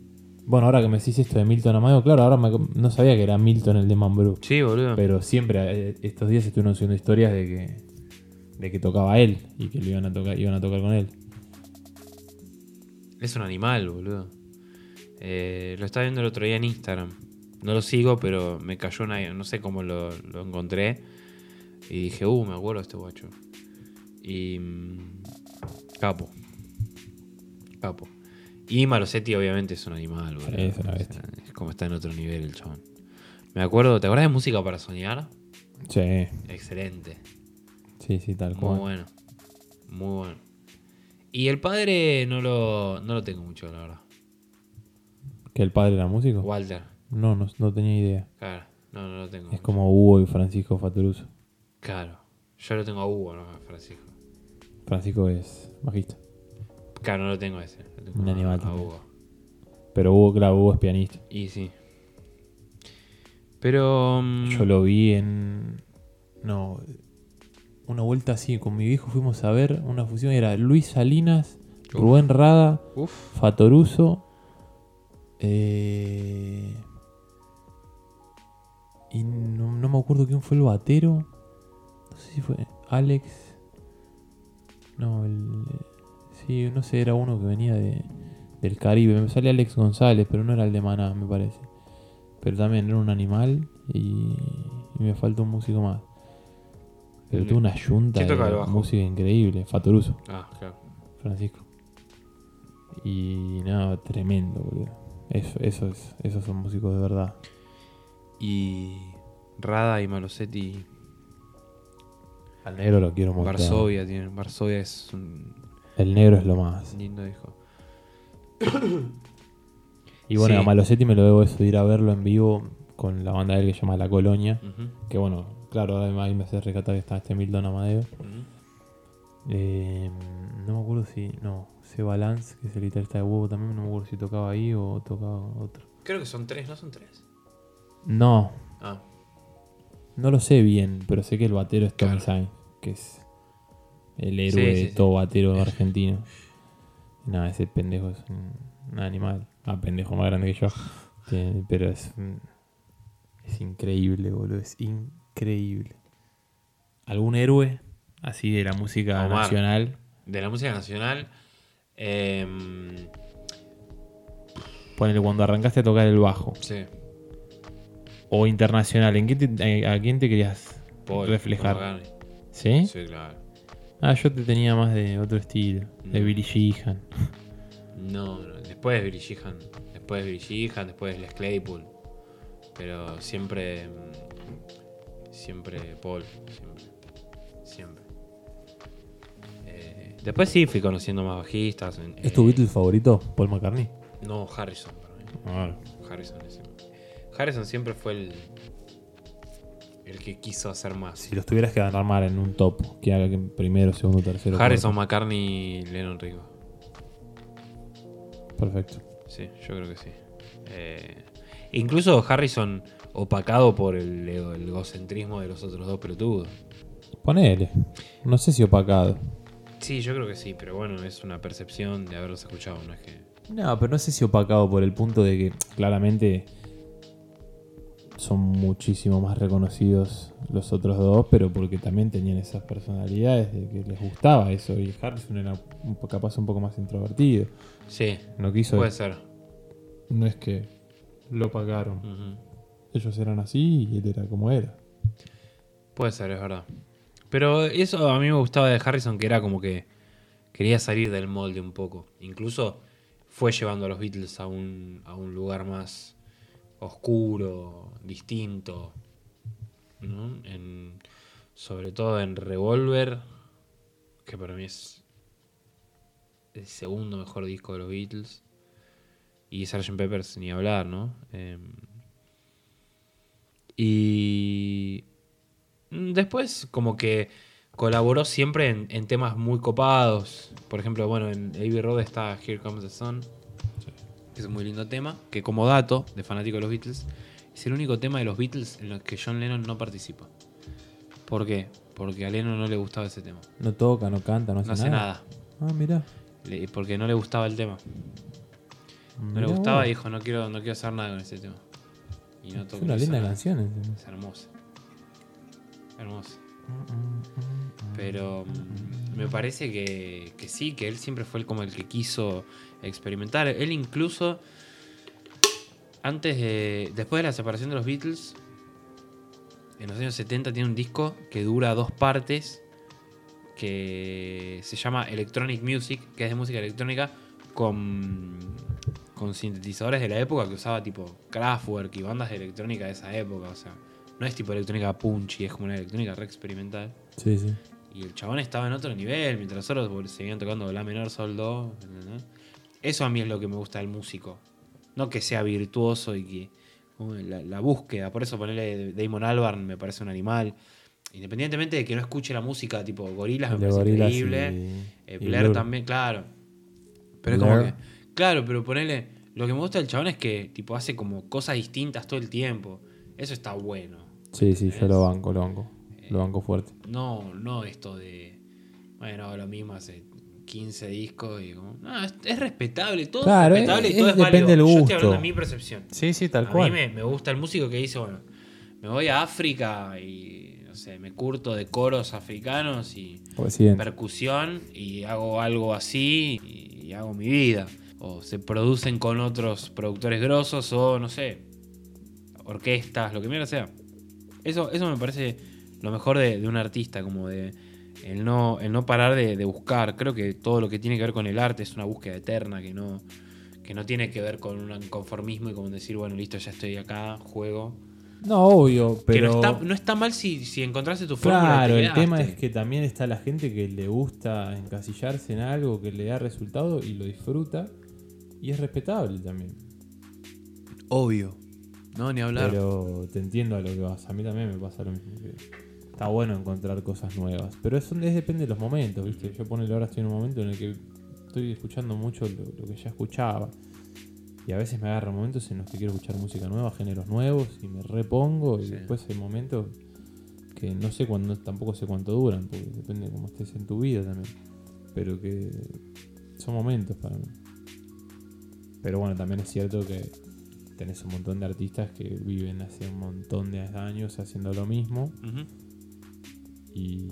Bueno, ahora que me decís esto de Milton Amadeo, claro, ahora me- no sabía que era Milton el de Mambrú. Sí, boludo. Pero siempre, eh, estos días estuvieron subiendo historias de que, de que tocaba él y que lo iban a tocar, iban a tocar con él. Es un animal, boludo. Eh, lo estaba viendo el otro día en Instagram. No lo sigo, pero me cayó una. No sé cómo lo, lo encontré. Y dije, uh, me acuerdo de este guacho. Y. mm, Capo. Capo. Y Malosetti, obviamente, es un animal, boludo. Es una O sea, bestia. es como está en otro nivel el chabón. Me acuerdo, ¿te acuerdas de música para soñar? Sí, Excelente. sí, sí, tal Muy cual. bueno. Muy bueno. Y el padre no lo, no lo tengo mucho, la verdad. ¿Que el padre era músico? Walter. No, no, no tenía idea. Claro. No, no lo tengo. Es mucho. como Hugo y Francisco Fatoruso. Claro. Yo lo tengo a Hugo, no a Francisco. Francisco es bajista. Claro, no lo tengo ese. Lo tengo Un a- animal a. Hugo. Pero Hugo, claro, Hugo es pianista. Y sí. Pero. mm, Yo lo vi en. No. Una vuelta así, con mi viejo fuimos a ver una fusión. Era Luis Salinas, Uf. Rubén Rada, Uf. Fatoruso. eh, y no, no me acuerdo quién fue el batero. No sé si fue Alex. No, el. Sí, no sé, era uno que venía de, del Caribe. Me sale Alex González, pero no era el de Maná, me parece. Pero también era un animal y, y me falta un músico más. Pero tuvo una yunta ¿Quién toca el de bajo? música increíble. Fatoruso, Ah, claro. Francisco. Y nada, tremendo, boludo. Eso, eso es, esos son músicos de verdad. Y. Rada y Malosetti. Al negro lo quiero mucho. Varsovia tienen. Varsovia es un El negro es lo más. lindo hijo. Y bueno, Sí. a Malosetti me lo debo eso de ir a verlo en vivo con la banda de él que se llama La Colonia. Que bueno, claro, además ahí me hace rescatar que está este Milton Amadeo. Eh, no me acuerdo si. No, C Balance, que es el guitarrista de huevo también. No me acuerdo si tocaba ahí o tocaba otro. Creo que son tres, ¿no son tres? No, Ah, no lo sé bien, pero sé que el batero es Tommy Claro. Sainz, que es el héroe Sí, sí, de todo batero argentino. Nada, ese pendejo es un, animal. Ah, pendejo más grande que yo. Pero es, es increíble, boludo. Es increíble. ¿Algún héroe así de la música Omar. nacional? De la música nacional. em, Ponele cuando arrancaste a tocar el bajo. sí. O internacional. ¿En qué te- eh, ¿A quién te querías Paul reflejar? McCartney. ¿Sí? Sí, claro. Ah, yo te tenía más de otro estilo. De. Billy Sheehan. No, no, después de Billy Sheehan. Después de Billy Sheehan, después de Les Claypool. Pero siempre. Siempre Paul. Siempre. Siempre. Eh, después sí fui conociendo más bajistas. ¿Es tu eh, Beatle favorito? Paul McCartney. No, Harrison para mí. Ah, Harrison es el- Harrison siempre fue el. El que quiso hacer más. Si los tuvieras que armar en un top, que haga primero, segundo, tercero. Harrison, cuarto. McCartney, Lennon Rico. Perfecto. Sí, yo creo que sí. Eh, incluso Harrison opacado por el egocentrismo de los otros dos pelotudos. Ponele. No sé si opacado. Sí, yo creo que sí, pero bueno, es una percepción de haberlos escuchado, no es que. No, pero no sé si opacado por el punto de que claramente son muchísimo más reconocidos los otros dos, pero porque también tenían esas personalidades de que les gustaba eso. Y Harrison era un capaz un poco más introvertido. Sí, No quiso. puede ser. No es que lo pagaron. Ellos eran así y él era como era. Puede ser, es verdad. Pero eso a mí me gustaba de Harrison, que era como que quería salir del molde un poco. Incluso fue llevando a los Beatles a un, a un lugar más oscuro, distinto. ¿no? En- sobre todo en Revolver, que para mí es el segundo mejor disco de los Beatles. Y Sgt. Peppers, ni hablar, ¿no? Em, y Después, como que colaboró siempre en, en temas muy copados. Por ejemplo, bueno, en Abbey Road está Here Comes the Sun. que Es un muy lindo tema. Que como dato de fanático de los Beatles, es el único tema de los Beatles en los que John Lennon no participa. ¿Por qué? Porque a Lennon no le gustaba ese tema. No toca, no canta, no hace, No hace nada. Ah, mirá. Le- porque no le gustaba el tema. No le gustaba vos. y dijo, no quiero, no quiero hacer nada con ese tema. Y no Es una linda canción. encima. Es hermosa. Hermosa. Pero mm, me parece que, que sí, que él siempre fue el- como el que quiso experimentar. Él incluso, antes de, después de la separación de los Beatles, en los años 70 tiene un disco que dura dos partes, que se llama Electronic Music, que es de música electrónica, con, con sintetizadores de la época que usaba tipo Kraftwerk y bandas de electrónica de esa época. O sea, no es tipo electrónica punchy, es como una electrónica re experimental. Sí, sí. Y el chabón estaba en otro nivel, mientras otros seguían tocando la menor, sol, do. ¿entendés? Eso a mí es lo que me gusta del músico. No que sea virtuoso y que. La, la búsqueda, por eso ponerle Damon Albarn me parece un animal. Independientemente de que no escuche la música, tipo Gorilas me de parece increíble. y- Eh, y Blair Blur. también, claro. Pero es como que. Claro, pero ponele. Lo que me gusta del chabón es que tipo hace como cosas distintas todo el tiempo. Eso está bueno. Sí, sí, yo lo banco, lo banco. Lo banco fuerte. No, no esto de. Bueno, lo mismo hace 15 discos y como. No, es, es respetable, todo Claro, es respetable es- y todo es- es, válido. del Yo estoy gusto. hablando de mi percepción. Sí, sí, tal a mí me, me gusta el músico que dice, bueno, me voy a África y no sé, me curto de coros africanos y Presidente. percusión y hago algo así y, y hago mi vida. O se producen con otros productores grosos o no sé, orquestas, lo que mierda sea. Eso, eso me parece lo mejor de, de un artista, como de el no, el no parar de, de buscar. Creo que todo lo que tiene que ver con el arte es una búsqueda eterna que no, que no tiene que ver con un conformismo y como decir, bueno, listo, ya estoy acá, juego. No, obvio, Que pero. no está, no está mal si, si encontraste tu fórmula. Claro, el tema es que también está la gente que le gusta encasillarse en algo que le da resultado y lo disfruta. Y es respetable también. Obvio. No, ni hablar. Pero te entiendo a lo que vas. A mí también me pasa lo mismo. que está bueno encontrar cosas nuevas. Pero eso es, depende de los momentos, ¿viste? Yo ponele ahora estoy en un momento en el que estoy escuchando mucho lo, lo que ya escuchaba. Y a veces me agarra momentos en los que quiero escuchar música nueva, géneros nuevos, y me repongo. Y Sí. después hay momentos que no sé cuándo, tampoco sé cuánto duran, porque depende de cómo estés en tu vida también. Pero que son momentos para mí. Pero bueno, también es cierto que tenés un montón de artistas que viven hace un montón de años haciendo lo mismo. Y,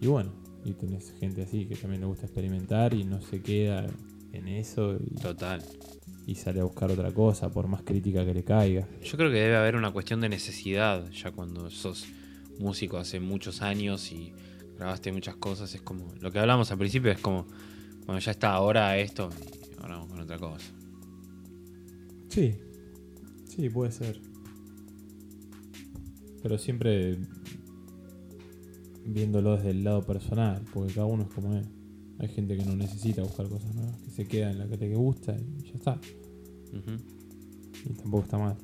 y bueno, y tenés gente así que también le gusta experimentar y no se queda en eso y, Total. y sale a buscar otra cosa, por más crítica que le caiga. Yo creo que debe haber una cuestión de necesidad, ya cuando sos músico hace muchos años y grabaste muchas cosas, es como, lo que hablamos al principio es como, bueno, ya está, ahora esto y ahora vamos con otra cosa. Sí, sí, puede ser. Pero siempre viéndolo desde el lado personal, porque cada uno es como es. Hay gente que no necesita buscar cosas nuevas, que se queda en la que te gusta y ya está. Y tampoco está mal.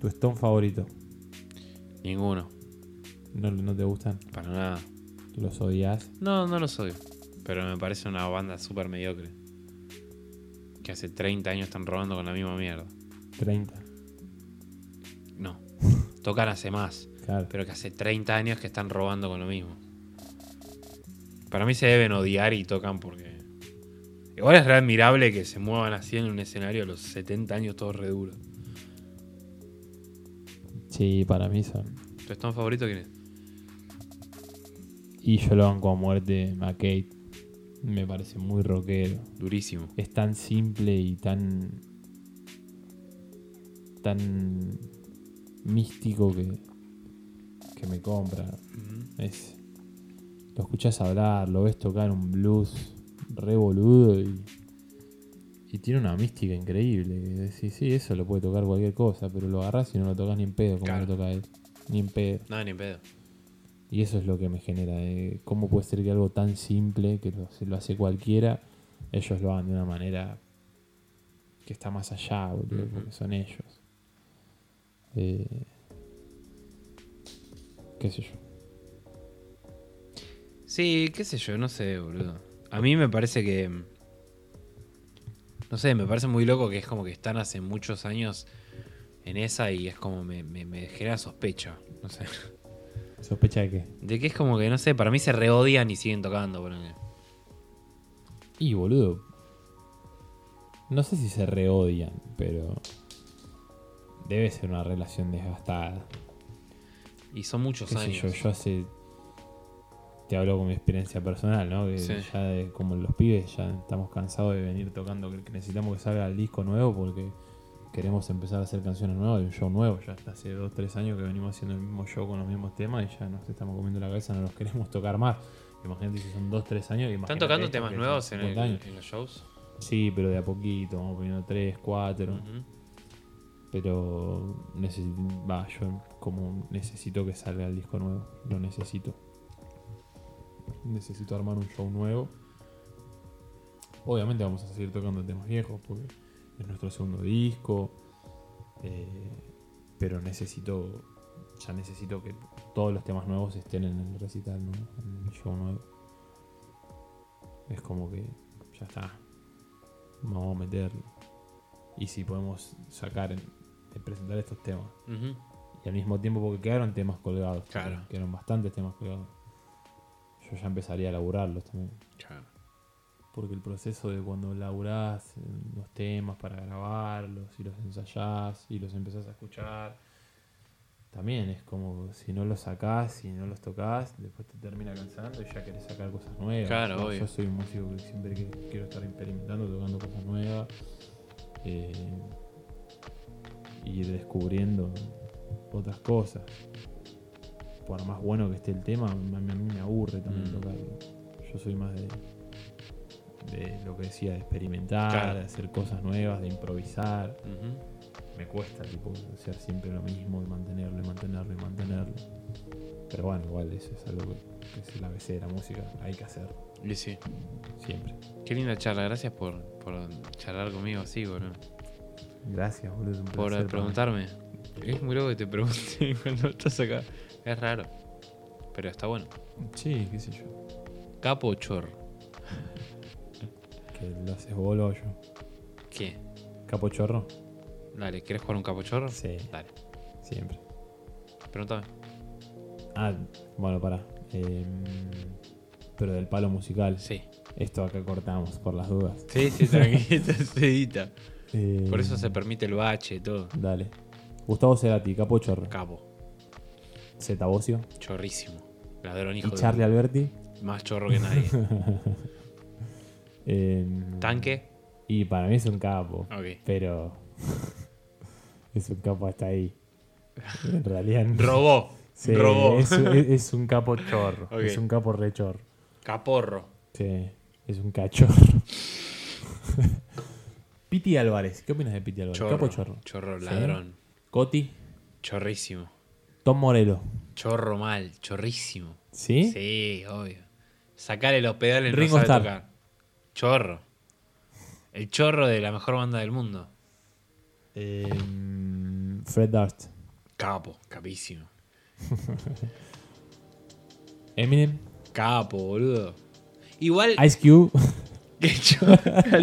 ¿Tu Stone favorito? Ninguno, ¿No, no te gustan? para nada. ¿Los odias? No, no lo soy, pero me parece una banda súper mediocre. Que hace 30 años están robando con la misma mierda. 30. No, tocan hace más. Claro. pero que hace 30 años que están robando con lo mismo. Para mí se deben odiar y tocan porque. Igual es re admirable que se muevan así en un escenario a los 70 años todos re duros. Sí, para mí son. ¿Tu Stone favorito quién es? Y yo lo banco a muerte McKay. Me parece muy rockero. Durísimo. Es tan simple y tan. tan. místico que. Que me compra. Es. Lo escuchás hablar, lo ves tocar un blues re boludo y. Y tiene una mística increíble. decís, sí, eso lo puede tocar cualquier cosa, pero lo agarrás y no lo tocas ni en pedo como Claro. lo toca él. Ni en pedo. No, ni en pedo. Y eso es lo que me genera. eh, ¿Cómo puede ser que algo tan simple, que lo, se lo hace cualquiera, ellos lo hagan de una manera que está más allá, boludo, porque son ellos? Eh, ¿Qué sé yo? Sí, qué sé yo, no sé, boludo. A mí me parece que. No sé, me parece muy loco que es como que están hace muchos años en esa y es como me, me, me genera sospecha. No sé. ¿Sospecha de qué? De que es como que, no sé, para mí se reodian y siguen tocando. ponele. Y boludo. No sé si se reodian, pero. Debe ser una relación desgastada. Y son muchos años. yo, yo hace. Te hablo con mi experiencia personal, ¿no? Que Sí. ya de- como los pibes ya estamos cansados de venir tocando, que necesitamos que salga el disco nuevo porque queremos empezar a hacer canciones nuevas y un show nuevo. Ya hace 2, 3 años que venimos haciendo el mismo show con los mismos temas y ya nos estamos comiendo la cabeza, no los queremos tocar más. Imagínate si son 2, 3 años. ¿Están imagínate tocando esto temas nuevos en, el- 50 años. en los shows? Sí, pero de a poquito, vamos poniendo 3, 4. Ujú. Pero yo como necesito que salga el disco nuevo, lo necesito. Necesito armar un show nuevo. Obviamente vamos a seguir tocando temas viejos porque es nuestro segundo disco. eh, pero necesito, ya necesito que todos los temas nuevos estén en el recital, ¿no? en el show nuevo. Es como que ya está. Vamos a meterle. Y si podemos sacar, en- eh, presentar estos temas. Y al mismo tiempo, porque quedaron temas colgados. Claro. Quedaron bastantes temas colgados. Yo ya empezaría a laburarlos también. Claro. Porque el proceso de cuando laburás los temas para grabarlos y los ensayás y los empezás a escuchar, también es como si no los sacás y no los tocas, después te termina cansando y ya querés sacar cosas nuevas. Claro, Yo- obvio. Yo soy un músico que siempre quiero estar experimentando, tocando cosas nuevas. eh, y ir descubriendo otras cosas. Por más bueno que esté el tema, a mí, me aburre también Mm. tocarlo. Yo soy más de, de lo que decía, de experimentar, Claro. de hacer cosas nuevas, de improvisar. Me cuesta tipo hacer siempre lo mismo y mantenerlo y mantenerlo y mantenerlo. Pero bueno, igual eso es algo que, que es el ABC de la música, hay que hacerlo, Y sí. siempre. Qué linda charla. Gracias por, por charlar conmigo así, boludo. Gracias, boludo. es un Por placer preguntarme. Es muy loco que te pregunte cuando estás acá. Es raro. Pero está bueno. Sí, qué sé yo. Capo o chorro. Que lo haces vos o yo. ¿Qué? ¿Capo chorro? Dale, ¿querés jugar un capo chorro? Sí, Dale, siempre. pregúntame. Ah, bueno, pará. Eh, pero del palo musical. Sí. Esto acá cortamos por las dudas. Sí, sí, tranquilo, se edita. Eh, Por eso se permite el bache y todo. Dale. Gustavo Cerati, Capo Chorro. Capo. Zeta Bocio. Chorrísimo. Ladrón hijo Y de- Charlie Alberti. Más chorro que nadie. Eh, Tanque. Y para mí es un capo. Ok. Pero. es un capo hasta ahí. En realidad. no. Robó. Sí, Robó. Es, es- es un capo chorro. Ok. Es un capo re chorro. Caporro. Sí, es un cachorro. Piti Álvarez. ¿Qué opinas de Piti Álvarez? Chorro. ¿Capo chorro? Chorro, Sí. ladrón. Coti. Chorrísimo. Tom Morello. Chorro mal. Chorrísimo. ¿Sí? Sí, obvio. Sacarle los pedales Ringo no sabe tocar. Chorro. El chorro de la mejor banda del mundo. Eh, Fred Durst. Capo, capísimo. Eminem. Capo, boludo. Igual. Ice Cube. Qué chorro,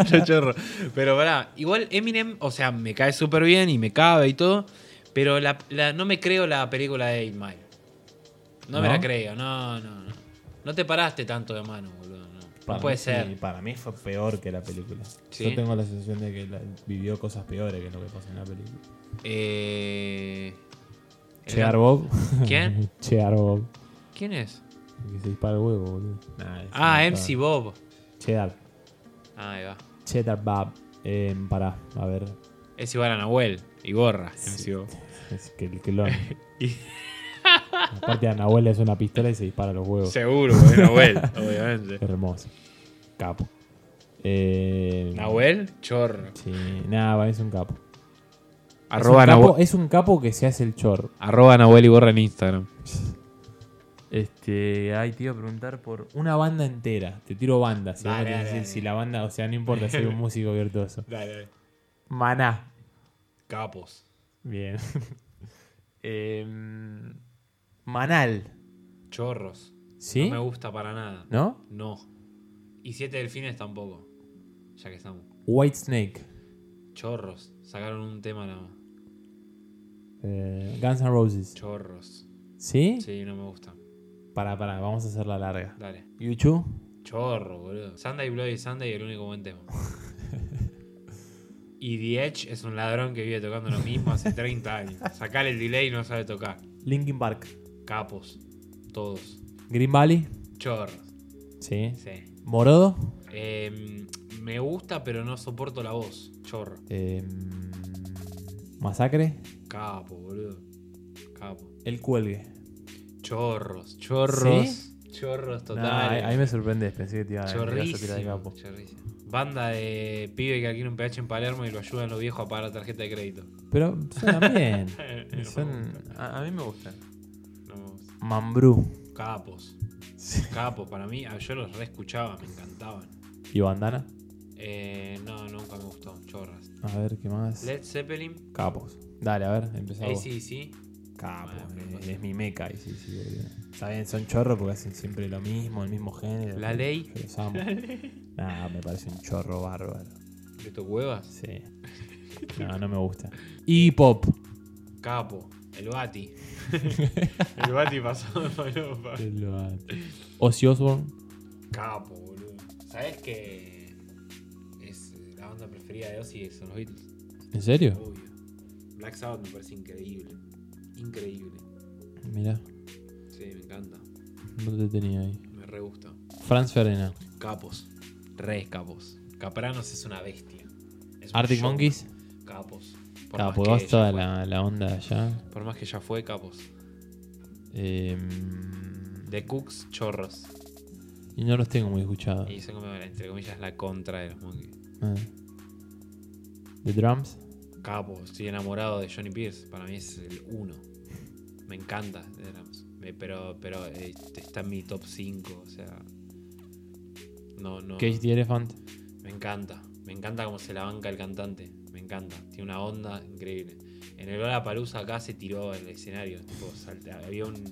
qué chorro. Pero pará, igual Eminem, o sea, me cae súper bien y me cabe y todo. Pero la, la- no me creo la película de 8 Mile. No, me la creo, no, no, no. No te paraste tanto de mano, boludo. No, puede mí, ser. sí, para mí fue peor que la película. ¿Sí? Yo tengo la sensación de que la- vivió cosas peores que lo que pasa en la película. Eh, Chear Bob. ¿Quién? Chear Bob. ¿Quién es? El Que se dispara el huevo, boludo. Nah, Ah, MC. Bob. Cheddar. Ah, ahí va. Cheddar Bob. Eh, pará, a ver. Es igual a Nahuel y gorra. Sí. Es que el clon. Y- Aparte, a Nahuel es una pistola y se dispara los huevos. Seguro, porque Nahuel, obviamente. Hermoso. Capo. Eh, Nahuel, chorro. Sí, nada, es un capo. Arroba es, un capo Nahuel, es un capo que se hace el chorro. arroba Nahuel y gorra en Instagram. Este, ay, te iba a preguntar por una banda entera. Te tiro banda. Si, Dale, dale, decir dale. si la banda, o sea, no importa, soy un músico virtuoso. Dale, dale. Maná. Capos. Bien. Em, Manal. Chorros. ¿Sí? No me gusta para nada. ¿No? No. Y siete delfines tampoco. Ya que estamos. White Snake. Chorros. Sacaron un tema nada más. Eh, Guns N' Roses. Chorros. ¿Sí? Sí, no me gusta. Para, para, vamos a hacerla larga. Dale. YouTube. Chorro, boludo. Sunday Bloody Sunday el único buen tema. Y The Edge es un ladrón que vive tocando lo mismo hace 30 años. Sacale el delay y no sabe tocar. Linkin Park. Capos. Todos. Green Valley. Chorros. Sí. Sí. Morodo. Em, me gusta, pero no soporto la voz. Chorro. Em, Masacre. Capo, boludo. Capo. El Cuelgue. Chorros. Chorros. Chorros Nah, totales. ahí, ahí me sorprendes, pensé que te iba a, a tirar de capo. chorrísimo. Banda de pibe que adquiere un PH en Palermo y lo ayudan los viejos a pagar la tarjeta de crédito. Pero suenan bien. No Son- a, a mí me gustan. No me. Mambrú. Capos. Capos, para mí, yo los re escuchaba, me encantaban. ¿Y bandana? Eh, no, nunca me gustó. Chorras. A ver, ¿qué más? Led Zeppelin, Capos. Dale, a ver, empezamos. ACDC. Capos, Bueno, es, es mi meca. Y sí, sí, bien, son chorros porque hacen siempre lo mismo, el mismo género. La ley. Yo los amo. Nah, me parece un chorro bárbaro. ¿De huevas? Sí. No, no me gusta. Y pop. Capo. El Bati. el Bati pasó de falopa. Ozzy Osbourne. Capo, boludo. ¿Sabes que es eh, la banda preferida de Ozzy son los Beatles? ¿En serio? Obvio. Black Sabbath me parece increíble. Increíble. Mira, Sí, me encanta. no te tenía ahí. Me re gusta. Franz Ferdinand. Capos. Re capos. Capranos es una bestia. Es un Arctic show. Monkeys. Capos. Por, Claro, más que toda la, la onda allá. Por más que ya fue, capos. Em, The Cooks, chorros. y no los tengo muy escuchados. Y son como, entre comillas, la contra de los Monkeys. Ah. The Drums. Capo, estoy enamorado de Johnny Pierce. Para mí es el uno. Me encanta The Drums. Me- Pero, pero eh, está en mi top 5. O sea. No, no. Cage the Elephant. Me encanta. Me encanta cómo se la banca el cantante. Me encanta. Tiene una onda increíble. En el Lola Palusa acá se tiró al escenario. Tipo, salta- había un.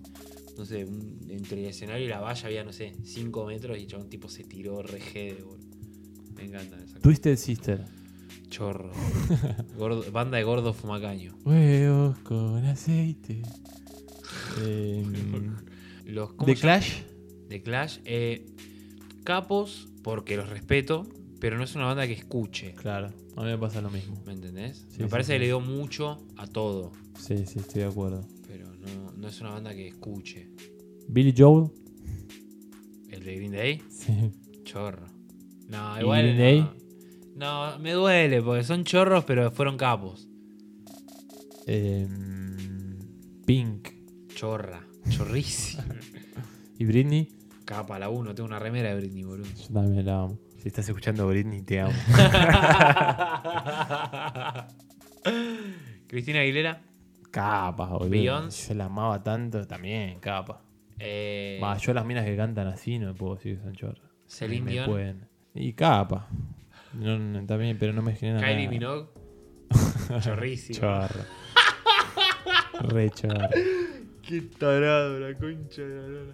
No sé, un- entre el escenario y la valla había, no sé, 5 metros y el chabón tipo se tiró re boludo. Me encanta esa. Twisted Sister. Chorro. Gordo- banda de gordo fumacaño. Huevos con aceite. Em, Los, ¿cómo ¿The se llama? Clash? The Clash. eh, capos, porque los respeto, pero no es una banda que escuche. Claro, a mí me pasa lo mismo. ¿Me entendés? Sí, Me sí, parece sí. que le dio mucho a todo, Sí, sí, estoy de acuerdo. pero no, no es una banda que escuche. Billy Joel. ¿El de Green Day? Sí. Chorro. No, ¿Y igual. Green no. Day? No, me duele, porque son chorros, pero fueron capos. Em, Pink. Chorra. Chorrísimo. ¿Y Britney? Capa la 1, tengo una remera de Britney, boludo. Yo también la amo. Si estás escuchando Britney, te amo. Cristina Aguilera. Capa, boludo. Beyoncé. Yo la amaba tanto, también, capa. Eh, Va, yo las minas que cantan así no me puedo decir que son chorras. Celine Dion. pueden. Y capa. No, no, también, pero no me genera Kylie nada. Minogue. Chorrísimo. Chorra. Re chorra. Qué tarado la concha de la lora.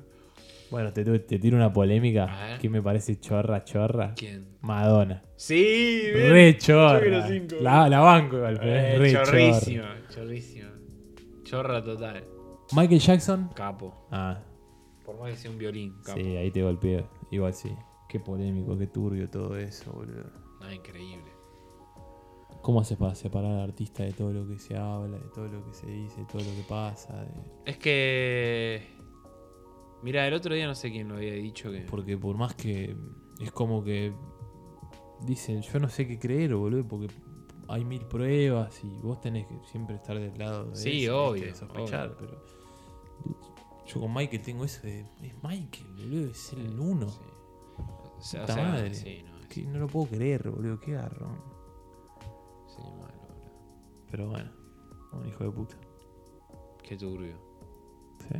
Bueno, te, te tiro una polémica. Que me parece chorra, chorra? ¿Quién? Madonna. Sí, bien. Re chorra. La, la banco igual, pero Eh, es re chorrísimo, chorra. chorrísimo. Chorra total. Michael Jackson. Capo. Ah, Por más que sea un violín, capo. sí, ahí te golpeo. Igual sí. Qué polémico, qué turbio todo eso, boludo. No, increíble. ¿Cómo haces para separar al artista de todo lo que se habla, de todo lo que se dice, de todo lo que pasa? de- Es que. Mira, el otro día no sé quién lo había dicho que. Porque por más que es como que dicen, yo no sé qué creer, boludo, porque hay mil pruebas y vos tenés que siempre estar del lado de Sí, eso, obvio, sospechar, pero yo con Michael tengo eso de, es Michael, boludo, es el uno. Sí. O sea, o Puta sea, madre. sí, no, es- Que no lo puedo creer, boludo, qué garrón. sí, malo, boludo. Pero bueno, un hijo de puta. Qué turbio. ¿sí?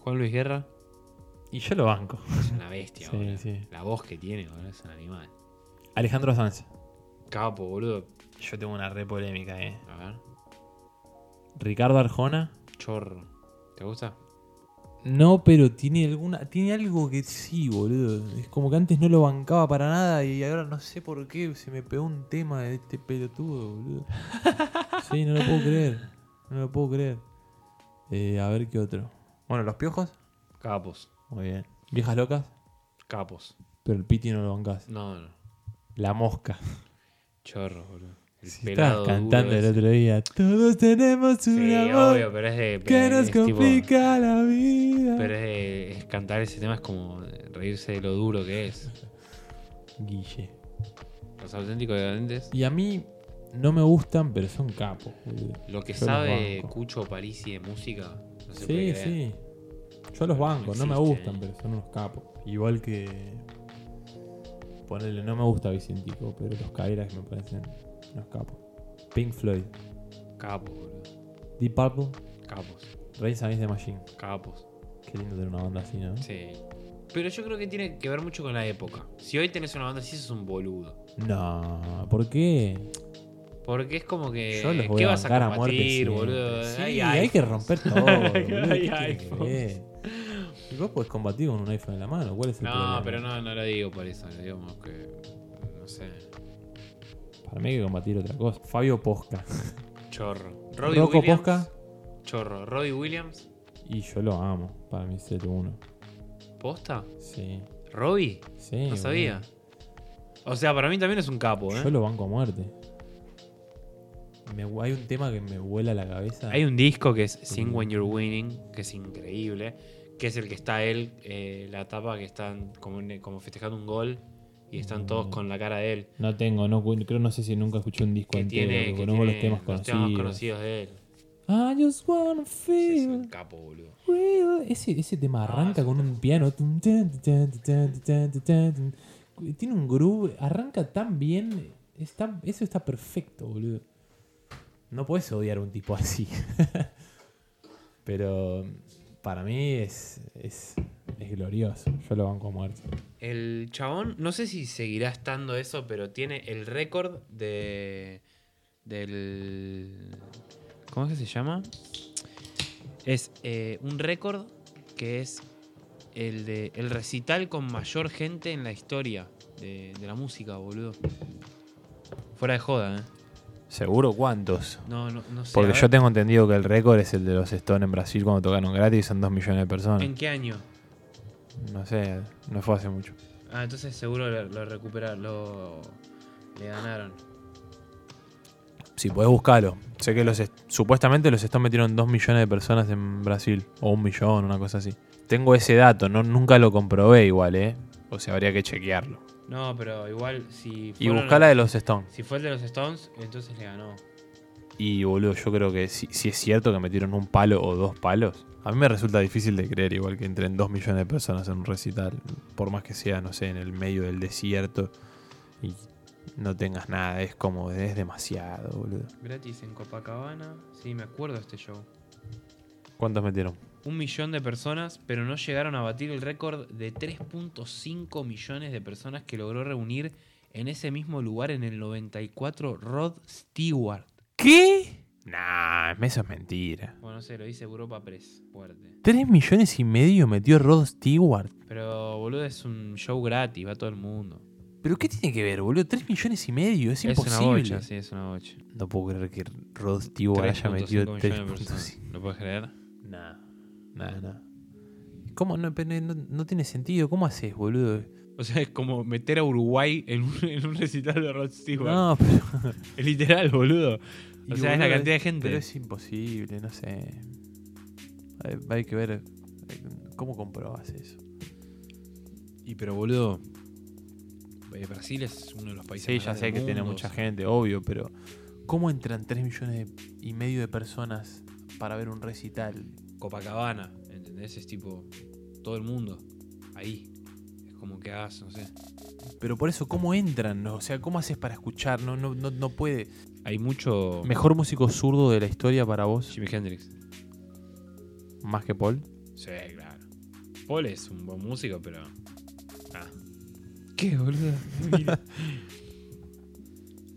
Juan Luis Guerra Y yo lo banco. es una bestia, Sí, boludo. sí. La voz que tiene, boludo, es un animal. Alejandro Sanz. Capo, boludo. Yo tengo una re polémica, eh. A ver. Ricardo Arjona. Chorro. ¿Te gusta? No, pero tiene alguna. Tiene algo que sí, boludo. Es como que antes no lo bancaba para nada y ahora no sé por qué se me pegó un tema de este pelotudo, boludo. Sí, no lo puedo creer. No lo puedo creer. Eh, a ver qué otro. Bueno, los piojos. Capos. Muy bien. Viejas locas. Capos. Pero el piti no lo bancás. No, no. La mosca. Chorro, boludo. El Si estabas cantando el otro día. Todos tenemos un Sí, amor obvio, pero es de. que es nos tipo- complica la vida. pero es de. es cantar ese tema es como reírse de lo duro que es. Guille. Los auténticos decadentes. Y a mí no me gustan, pero son capos, boludo. Lo que Yo sabe. Cucho Parisi de música. No se Sí, puede creer. sí. Yo los banco, no me gustan, eh. pero son unos capos. Igual que. Ponele, no me gusta Vicentico, pero los Kairas me parecen unos capos. Pink Floyd, Capos, boludo. Deep Purple, Capos. Raise Against the Machine. Capos. Qué lindo tener una banda así, ¿no? Sí. Pero yo creo que tiene que ver mucho con la época. Si hoy tenés una banda así, sos un boludo. No, ¿por qué? Porque es como que. Yo los voy ¿Qué a vas a bancar a muerte combatir, boludo? Sí, Hay hay que romper todo. Hay ¿qué tiene que iPhones. Y vos podés combatir con un iPhone en la mano, ¿cuál es el problema? No, pero no, no lo digo por eso. Digamos que. No sé. Para mí hay que combatir otra cosa. Fabio Posca. Chorro. Robbie Rocco Williams. Posca. Chorro. Robbie Williams. Y yo lo amo. Para mí es el uno. ¿Posta? Sí. ¿Robbie? Sí. No sabía. O sea, para mí también es un capo. ¿eh? Yo lo banco a muerte. Me- hay un tema que me vuela la cabeza. Hay un disco que es Sing. When You're Winning, que es increíble. Que es el que está él, eh, la tapa que están como festejando un gol y están todos con la cara de él. No tengo, no creo, no sé si nunca escuché un disco Que entero. tiene, que conozco los tiene temas los conocidos. temas conocidos de él. I just wanna es feel un capo, boludo. real. Ese, ese tema arranca con un piano. Tiene un groove. Arranca tan bien. Está, eso está perfecto, boludo. No puedes odiar a un tipo así. Pero para mí es, es, es glorioso. Yo lo banco a muerte. El chabón, no sé si seguirá estando eso, pero tiene el récord de. del. ¿Cómo es que se llama? Es eh, un récord que es el de el recital con mayor gente en la historia de, de la música, boludo. Fuera de joda, ¿eh? ¿Seguro cuántos? No, no, no sé. Porque yo tengo entendido que el récord es el de los Stones en Brasil cuando tocaron gratis, son 2 millones de personas. ¿En qué año? No sé, no fue hace mucho. Ah, entonces seguro lo, lo recuperaron, lo le ganaron. Si podés buscarlo. Sé que los est- supuestamente los Stones metieron 2 millones de personas en Brasil. O un millón, una cosa así. Tengo ese dato, no, nunca lo comprobé igual, ¿eh? O sea, habría que chequearlo. No, pero igual si Y buscar la de los- los Stones. si fue el de los Stones, entonces le ganó. Y boludo, yo creo que si, si es cierto que metieron un palo o dos palos, a mí me resulta difícil de creer igual que entren dos millones de personas en un recital, por más que sea, no sé, en el medio del desierto y no tengas nada, es como, es demasiado, boludo. Gratis en Copacabana. Sí, me acuerdo de este show. ¿Cuántos metieron? Un millón de personas, pero no llegaron a batir el récord de 3.5 millones de personas que logró reunir en ese mismo lugar en el 94 Rod Stewart. ¿Qué? Nah, eso es mentira. Bueno, no sé, lo dice Europa Press. Fuerte. ¿Tres millones y medio metió Rod Stewart? Pero, boludo, es un show gratis, va todo el mundo. ¿Pero qué tiene que ver, boludo? ¿Tres millones y medio? Es, Es imposible. una bocha, sí, es una bocha. No puedo creer que Rod Stewart haya 3.5 metido millones de personas. 3.5. ¿Lo puedes creer? Nah, nada, nada. ¿Cómo? No, pero no, no tiene sentido. ¿Cómo haces, boludo? O sea, es como meter a Uruguay en un, en un recital de Rod Stewart. No, pero. Es literal, boludo. y, O sea, es la cantidad de gente. Pero es imposible, no sé. Hay, hay que ver eh, cómo comprobas eso. Y pero, boludo, eh, Brasil es uno de los países Sí, más ya sé del que tiene mucha o sea. gente, obvio, pero. ¿Cómo entran 3 millones y medio de personas para ver un recital? Copacabana, ¿entendés? Es tipo todo el mundo ahí. Es como que hagas, no sé. Pero por eso, ¿cómo entran? no? O sea, ¿cómo haces para escuchar? No, no, no, no puede. Hay mucho. ¿Mejor músico zurdo de la historia para vos? Jimi Hendrix. ¿Más que Paul? Sí, claro. Paul es un buen músico, pero. Ah. ¿Qué, boludo?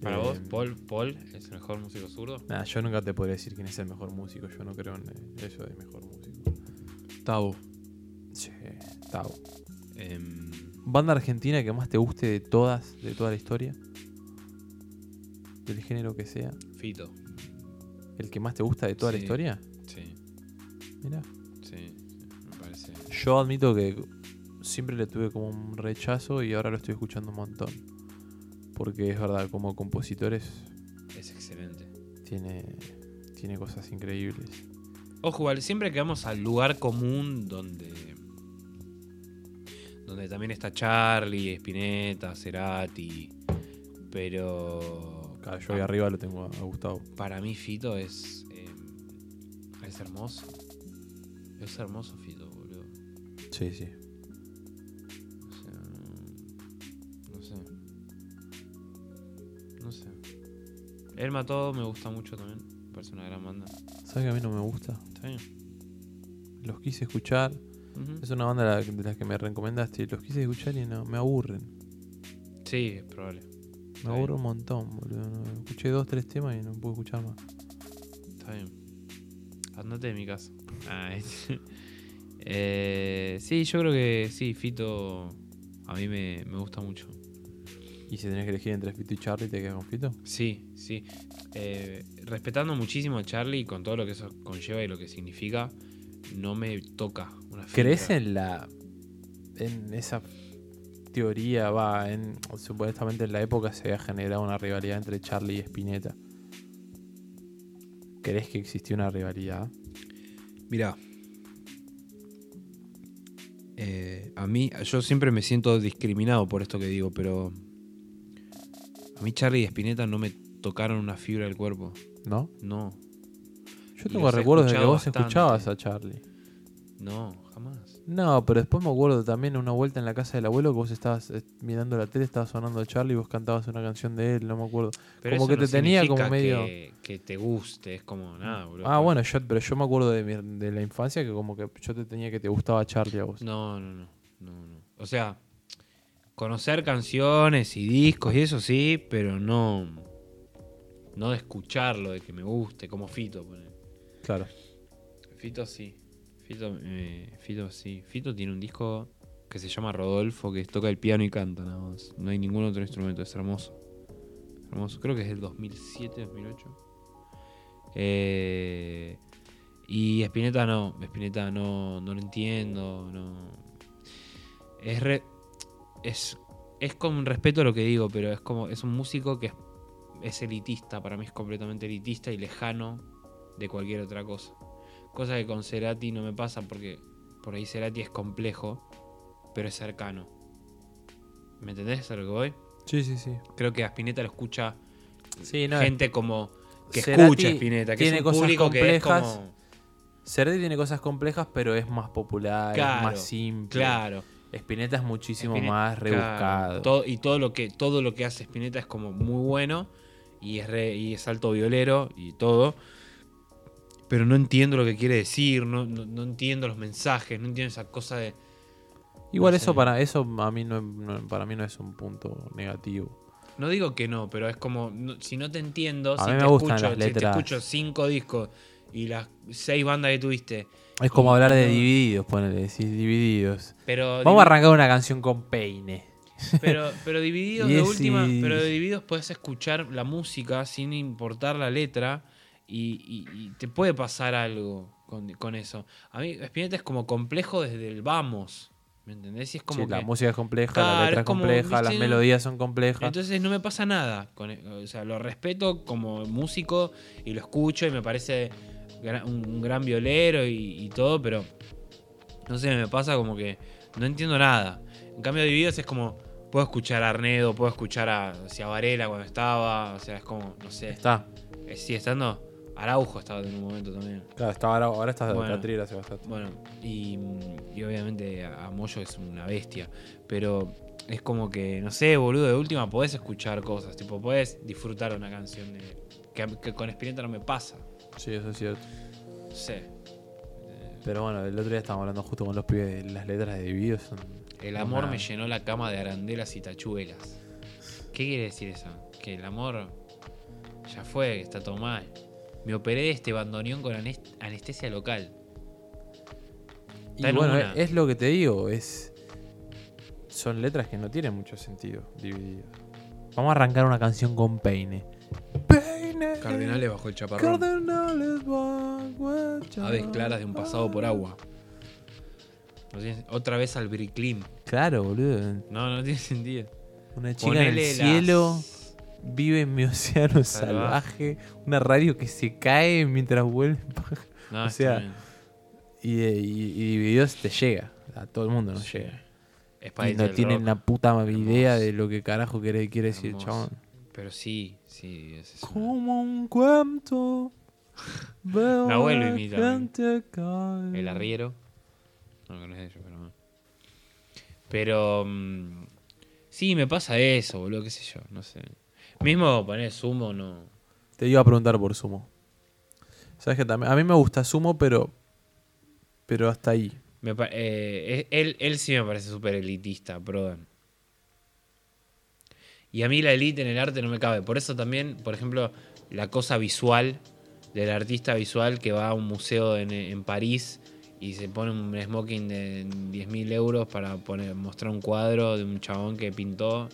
Para Eh, vos, Paul, Paul es el mejor músico zurdo. Nah, yo nunca te podría decir quién es el mejor músico. Yo no creo en eh, eso de mejor músico. Tavo. Sí, Tao. Em, ¿Banda argentina que más te guste de todas, de toda la historia? Del género que sea. Fito. ¿El que más te gusta de toda la historia? Sí, Mira. sí. Me parece. Yo admito que siempre le tuve como un rechazo y ahora lo estoy escuchando un montón. Porque es verdad, como compositores Es excelente. tiene, tiene cosas increíbles. Ojo, igual, siempre que vamos al lugar común donde. Donde también está Charlie, Spinetta, Cerati. Pero. Claro, yo ahí arriba lo tengo a, a Gustavo. Para mí, Fito es. eh, es hermoso. Es hermoso, Fito, boludo. Sí, sí. El Mató me gusta mucho también. Me parece una gran banda. ¿Sabes que a mí no me gusta? Está bien. Los quise escuchar. Es una banda de la- de las que me recomendaste. Los quise escuchar y no, me aburren. Sí, es probable. Me bien. un montón, boludo. Escuché dos, tres temas y no puedo escuchar más. Está bien. Andate de mi casa. Ah, es- eh, sí, yo creo que sí, Fito a mí me, me gusta mucho. Y si tenés que elegir entre Fito y Charlie, ¿te quedas con Fito? Sí, sí. Eh, respetando muchísimo a Charlie con todo lo que eso conlleva y lo que significa, no me toca una fibra. ¿Crees en la. en esa teoría, va, en. supuestamente en la época se había generado una rivalidad entre Charlie y Spinetta? ¿Crees que existió una rivalidad? Mira. Eh, a mí, yo siempre me siento discriminado por esto que digo, pero a mí Charlie y Spinetta no me tocaron una fibra del cuerpo. ¿No? No, Yo tengo recuerdos de que vos bastante. escuchabas a Charlie. no, jamás. No, pero después me acuerdo también una vuelta en la casa del abuelo que vos estabas eh, mirando la tele, estaba sonando Charlie y vos cantabas una canción de él, no me acuerdo. Pero Como eso que no te tenía como medio- Que, que te guste, es como nada, boludo. Ah, bueno, yo, pero yo me acuerdo de, mi- de la infancia que como que yo te tenía que te gustaba Charlie a vos. No, no, no, no, no. O sea, conocer canciones y discos y eso sí, pero no. No de escucharlo, de que me guste, como Fito. Claro. Fito sí. Fito, eh, Fito sí. Fito tiene un disco que se llama Rodolfo, que toca el piano y canta nada más. No hay ningún otro instrumento, es hermoso. Hermoso. Creo que es del 2007, 2008. Eh, y Spinetta no. Spinetta no, no lo entiendo. No. Es re- es, es con respeto a lo que digo, pero es como. Es un músico que es, es elitista. Para mí es completamente elitista y lejano de cualquier otra cosa. Cosa que con Cerati no me pasa porque por ahí Cerati es complejo, pero es cercano. ¿Me entendés a lo que voy? Sí, sí, sí. Creo que a Spinetta lo escucha Sí, no, gente como que Cerati escucha a Spinetta, que tiene es un cosas público que es complejas, como Cerati tiene cosas complejas, pero es más popular, Claro, más simple. claro. Spinetta es muchísimo Spinetta- más rebuscado. todo- y todo lo que todo lo que hace Spinetta es como muy bueno y es re- y es alto violero y todo. Pero no entiendo lo que quiere decir, no, no, no entiendo los mensajes, no entiendo esa cosa de Igual no eso para eso a mí no, para mí no es un punto negativo. No digo que no, pero es como, si no te entiendo, A si, mí te me gustan escucho, las si te escucho cinco discos y las seis bandas que tuviste, Es como Y hablar de divididos, ponele, decís divididos. pero Vamos a arrancar una canción con peine. pero, pero divididos de última, y- pero de divididos puedes escuchar la música sin importar la letra y, y- y te puede pasar algo con, con eso. A mí Spinetta es como complejo desde el vamos, ¿me entendés? Y es como Sí, la que- música es compleja, Claro, la letra es como, compleja, ¿viste? las melodías son complejas. Entonces no me pasa nada. Con, o sea, lo respeto como músico y lo escucho y me parece un, gran violero y, y todo, pero no sé, me pasa como que no entiendo nada. En cambio, Divididos es como, puedo escuchar a Arnedo, puedo escuchar a, o sea, a Varela cuando estaba, o sea, es como, no sé, Está. eh, sigue estando. Araujo estaba en un momento también. Claro, está ahora, ahora está Bueno. Catriel hace bastante. Bueno, y, y obviamente a a Moyo es una bestia. Pero es como que, no sé, boludo, de última podés escuchar cosas. Tipo, podés disfrutar una canción de, que, que con Spinetta no me pasa. Sí, eso es cierto. No sé. Pero bueno, el otro día estábamos hablando justo con los pibes de las letras de divididos. Son El amor una- me llenó la cama de arandelas y tachuelas. ¿Qué quiere decir eso? Que el amor ya fue, que está todo mal. Me operé de este bandoneón con anes- anestesia local. Y Está bueno, una. es lo que te digo, es son letras que no tienen mucho sentido divididos. Vamos a arrancar una canción con peine. Peine. Cardenales bajo el chaparrón. Cardenales bajo el Aves claras de un pasado por agua. No tiene- Otra vez al Briclim. Claro, boludo. No, no tiene sentido. Una chica en el las- cielo vive en mi océano Salvaje. salvaje. Una radio que se cae mientras vuelve. No, O está sea, bien. Y, y, y Divididos te llega. A todo el mundo nos Sí. llega. Es Y país no del tienen rock. la puta idea Hermoso. de lo que carajo quiere, quiere decir el Hermoso. chabón. Pero sí, sí. es- es una- Como un cuento. veo Nahuel lo imita. El arriero. No, no es ellos, pero. Pero. mm, sí, me pasa eso, boludo, qué sé yo, no sé. Mismo poner sumo, no. Te iba a preguntar por Sumo. Sabes que también. A mí me gusta Sumo, pero. Pero hasta ahí. Me eh, él, él sí me parece súper elitista, Prodan. Y a mí la elite en el arte no me cabe. Por eso también, por ejemplo, la cosa visual del artista visual que va a un museo en, en París y se pone un smoking de 10.000 euros para poner, mostrar un cuadro de un chabón que pintó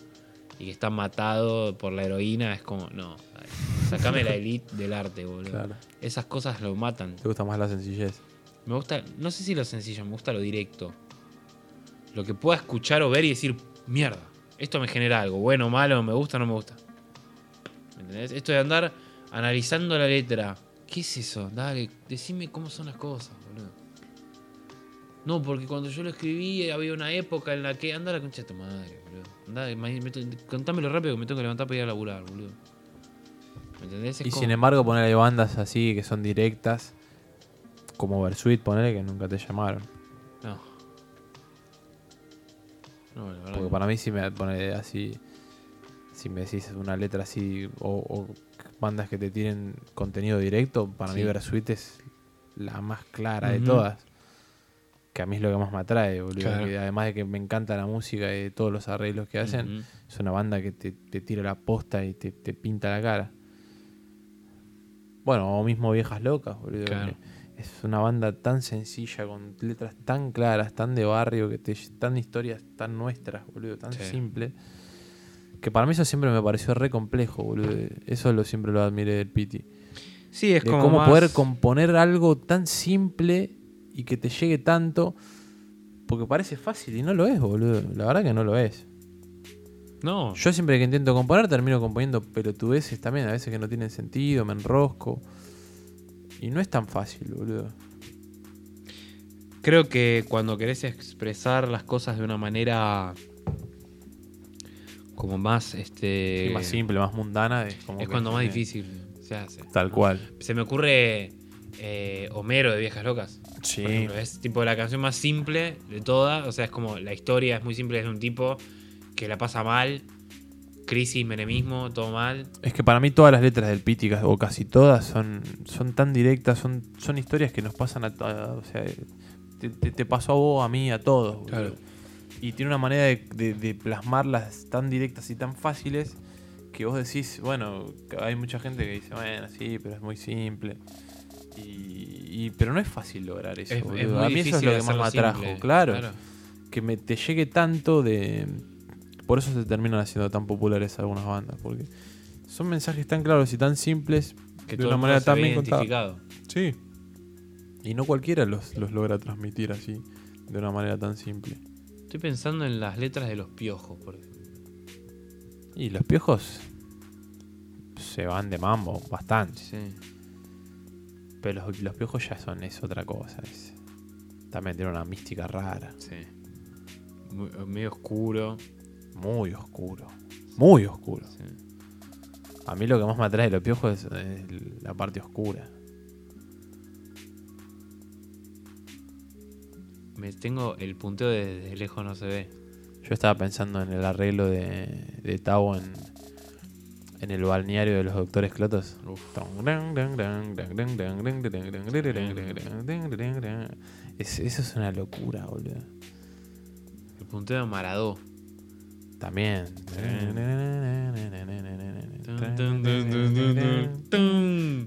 y que está matado por la heroína. Es como, no, sacame la elite del arte, boludo. Claro. Esas cosas lo matan. Te gusta más la sencillez. Me gusta, no sé si lo sencillo, me gusta lo directo. Lo que pueda escuchar o ver y decir, mierda, esto me genera algo, bueno malo, me gusta o no me gusta. ¿Me entendés? Esto de andar analizando la letra. ¿Qué es eso? Dale, decime cómo son las cosas, boludo. No, porque cuando yo lo escribí había una época en la que. Anda la concha de tu madre, boludo. Andá, me- me- contámelo rápido que me tengo que levantar para ir a laburar, boludo. ¿Me entendés? Es Y como- sin embargo, ponerle bandas así que son directas. Como Versuit, ponerle que nunca te llamaron. No, la verdad Porque que- para mí, si me pone así. Si me decís una letra así. O, o bandas que te tienen contenido directo. Para mí, Sí. Versuit es la más clara de todas. Que a mí es lo que más me atrae, boludo. Claro. Que además de que me encanta la música y todos los arreglos que hacen. Es una banda que te, te tira la posta y te, te pinta la cara. Bueno, o mismo Viejas Locas, boludo. Claro. que Es una banda tan sencilla, con letras tan claras, tan de barrio, que te tan historias tan nuestras, boludo, tan Sí. simple. Que para mí eso siempre me pareció re complejo, boludo. Eso lo siempre lo admiré del Piti. Sí, es de como cómo más- poder componer algo tan simple y que te llegue tanto. Porque parece fácil y no lo es, boludo. La verdad que no lo es. No, Yo siempre que intento componer termino componiendo pelotudeces también, a veces que no tienen sentido, me enrosco. Y no es tan fácil, boludo. creo que cuando querés expresar las cosas de una manera como más este más simple, más mundana. Es, como es que cuando más difícil se hace. Tal cual. Se me ocurre eh, Homero de Viejas Locas. Sí. Ejemplo, es tipo la canción más simple de todas. O sea, es como la historia es muy simple, es de un tipo que la pasa mal, crisis, menemismo, todo mal. Es que para mí todas las letras del Piti, o casi todas, son, son tan directas, son, son historias que nos pasan a todos. O sea, te, te- te pasó a vos, a mí, a todos. Claro. Y tiene una manera de, de- de plasmarlas tan directas y tan fáciles que vos decís, bueno, hay mucha gente que dice, bueno, sí, pero es muy simple. Y, y- pero no es fácil lograr eso. Es, es boludo. muy a mí eso es lo que más me atrajo, simple, claro, Que me, te llegue tanto de... Por eso se terminan haciendo tan populares algunas bandas, porque son mensajes tan claros y tan simples Que de una manera tan bien contada. Sí. Y no cualquiera los, los logra transmitir así, de una manera tan simple. Estoy pensando en las letras de los piojos, por ejemplo. Y los piojos se van de mambo bastante. Sí. Pero los, los piojos ya son, es otra cosa. es- también tiene una mística rara. Sí. Muy- medio oscuro. Muy oscuro. Muy oscuro. sí. A mí lo que más me atrae de los piojos es, es la parte oscura. Me tengo el punteo de desde lejos no se ve. Yo estaba pensando en el arreglo de, de Tao en, en el balneario de los doctores Clotos. Es- eso es una locura, boludo. El punteo de Maradó. También.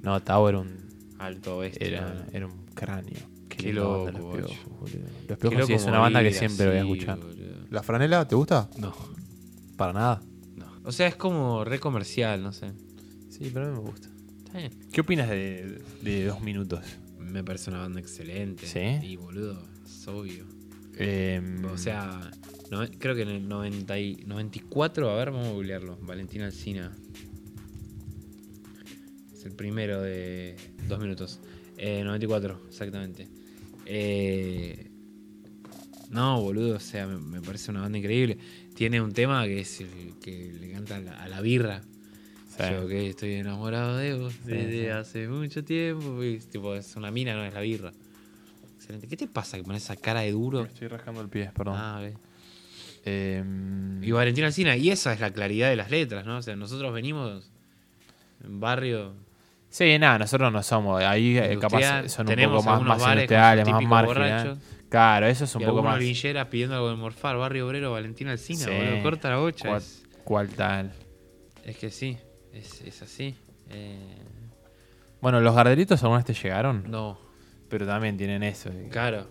No, Tao era un, Alto bestia. era, era un cráneo. Qué banda, loco, los piojos, boludo. Los Qué piojos sí es una banda que siempre voy a escuchar. boludo. ¿La franela te gusta? No, Para nada. no. O sea, es como re comercial, no sé. Sí, pero a mí me gusta. Está bien. ¿Qué opinas de, de dos minutos? Me parece una banda excelente. ¿Sí? Y boludo, es obvio. Em, O sea, no- creo que en el 90 y- 94, a ver, vamos a googlearlo. Valentín Alcina. Es el primero de dos minutos. Eh, 94, exactamente. Eh, no, boludo, o sea, me, me parece una banda increíble. Tiene un tema que es el que le canta a la, a la birra. sí. Yo que estoy enamorado de vos desde sí. hace mucho tiempo. y, tipo, es una mina, no es la birra. Excelente. ¿Qué te pasa que pones esa cara de duro? Me estoy rascando el pie, perdón. Ah, ok. Em, Y Valentín Alcina, y esa es la claridad de las letras, ¿no? O sea, nosotros venimos en barrio. Sí, nada, nosotros no somos. Ahí eh, capaz son un poco más, más industriales, más marginales. Claro, eso es un y poco más. villeras pidiendo algo de morfar, barrio obrero, Valentín Alcina, Sí. boludo, corta la bocha. Es, cual tal. es que sí, es, es así. Eh, Bueno, los garderitos alguna vez te llegaron, no, pero también tienen eso. de- claro.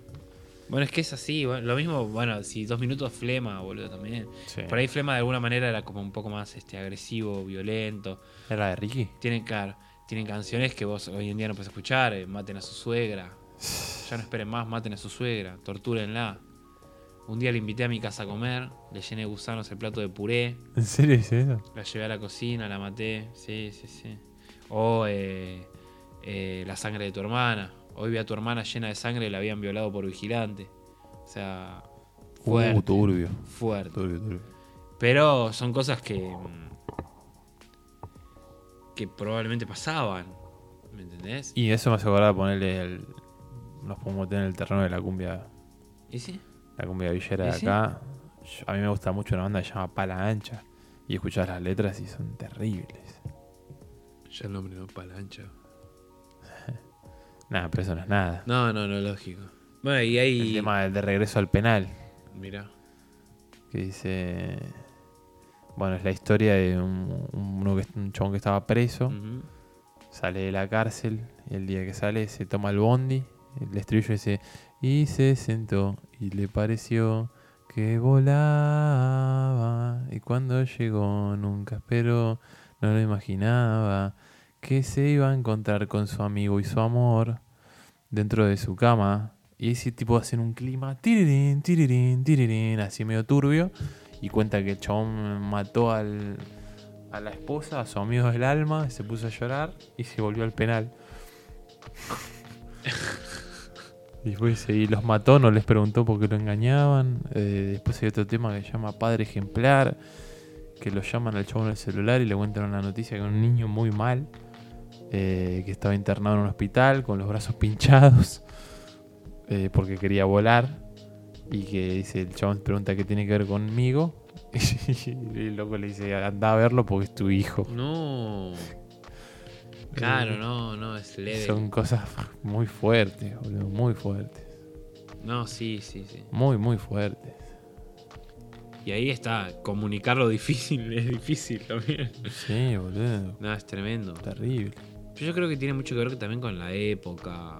Bueno, es que es así. bueno, lo mismo, bueno, si dos minutos flema, boludo, también. Sí. Por ahí flema de alguna manera era como un poco más este agresivo, violento. ¿Era de Ricky? Tienen, claro, tienen canciones que vos hoy en día no puedes escuchar. eh, maten a su suegra. Ya no esperen más, maten a su suegra. Tortúrenla. Un día le invité a mi casa a comer. Le llené de gusanos el plato de puré. ¿En serio eso? La llevé a la cocina, la maté. Sí, sí, sí. O eh, eh, la sangre de tu hermana. Hoy vi a tu hermana llena de sangre y la habían violado por vigilante. O sea, fuerte. Uh, turbio. fuerte. Turbio, turbio. Pero son cosas que. mm, que probablemente pasaban. ¿Me entendés? Y eso me hace acordar de ponerle el. Nos podemos meter en el terreno de la cumbia. ¿Y sí? La cumbia villera de acá. Yo- a mí me gusta mucho una banda que se llama Pala Ancha. Y escuchás las letras y son terribles. Ya el nombre no palancha. Nada, pero eso no es nada. No, no, no, lógico. Bueno, y ahí. El tema de regreso al penal. Mira. Que dice. Bueno, es la historia de un, uno que, un chabón que estaba preso. Sale de la cárcel. Y el día que sale se toma el bondi. El estribillo dice. Y se sentó. Y le pareció que volaba y cuando llegó nunca esperó, no lo imaginaba, que se iba a encontrar con su amigo y su amor dentro de su cama. Y ese tipo hace un clima tirirín, tirirín, tirirín, así medio turbio. Y cuenta que el chabón mató al, a la esposa, a su amigo del alma, se puso a llorar y se volvió al penal. y después y los mató, no les preguntó por qué lo engañaban. Eh, después hay otro tema que se llama Padre Ejemplar, que lo llaman al chabón en el celular y le cuentan una noticia que un niño muy mal, eh, que estaba internado en un hospital con los brazos pinchados, eh, porque quería volar. Y que dice, el chabón pregunta qué tiene que ver conmigo. y el loco le dice, anda a verlo porque es tu hijo. No. Claro, no, no, es leve. Son cosas muy fuertes, boludo, muy fuertes. No, sí, sí, sí. Muy, muy fuertes. Y ahí está, comunicarlo difícil, es difícil también. Sí, boludo. No, es tremendo. Terrible. Pero yo creo que tiene mucho que ver también con la época.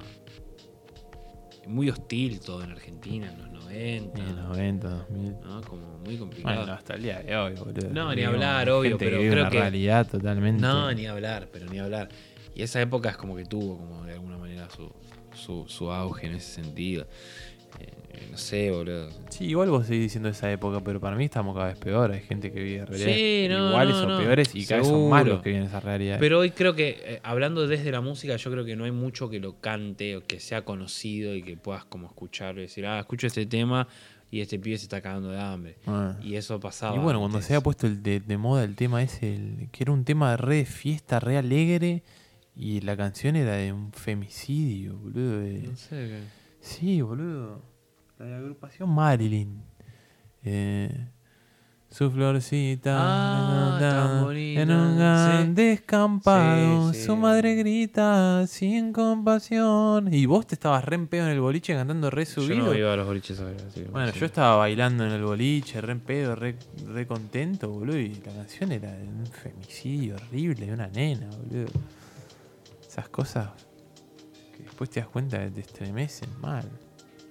Muy hostil todo en Argentina en los 90. En los 90, 2000. ¿no? Como muy complicado. Bueno, hasta el día de hoy, boludo. No, ni hablar, obvio, gente pero vive creo una que- realidad totalmente. No, ni hablar, pero ni hablar. Y esa época es como que tuvo, como de alguna manera, su, su, su auge en ese sentido. No sé, boludo. Sí, igual vos seguís diciendo esa época, pero para mí estamos cada vez peor. Hay gente que vive realidades Sí, no, iguales no, o no. peores y cada vez son Seguro. más los que viven esa realidad. Pero hoy creo que, eh, hablando desde la música, yo creo que no hay mucho que lo cante o que sea conocido y que puedas como escucharlo y decir, ah, escucho este tema y este pibe se está cagando de hambre. Ah. Y eso pasaba. Y bueno, cuando antes. se ha puesto el de, de moda el tema ese, el- que era un tema re de fiesta, re alegre, y la canción era de un femicidio, boludo. de- No sé. qué- Sí, boludo. La de agrupación Marilyn. Eh, su florcita Ah, ta, bonita, en un gran sí. descampado. Sí, sí. Su madre grita sin compasión. Y vos te estabas re en pedo en el boliche cantando re Yo subido. no iba a los boliches así Bueno, yo estaba bailando en el boliche, re en pedo, re, re contento, boludo. Y la canción era de un femicidio horrible, de una nena, boludo. Esas cosas que después te das cuenta que te estremecen mal.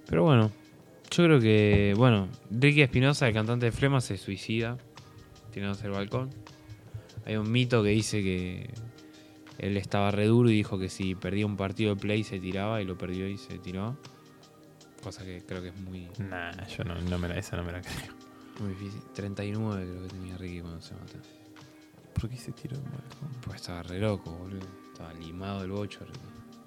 Pero bueno, yo creo que, bueno, Ricky Espinosa, el cantante de Flema, se suicida tirándose el balcón. Hay un mito que dice que él estaba re duro y dijo que si perdía un partido de play se tiraba y lo perdió y se tiró. Cosa que creo que es muy, Nah, yo no, no me la, esa no me la creo. muy difícil. 39 creo que tenía Ricky cuando se mató. ¿Por qué se tiró el balcón? Pues estaba re loco, boludo. Estaba limado el bocho.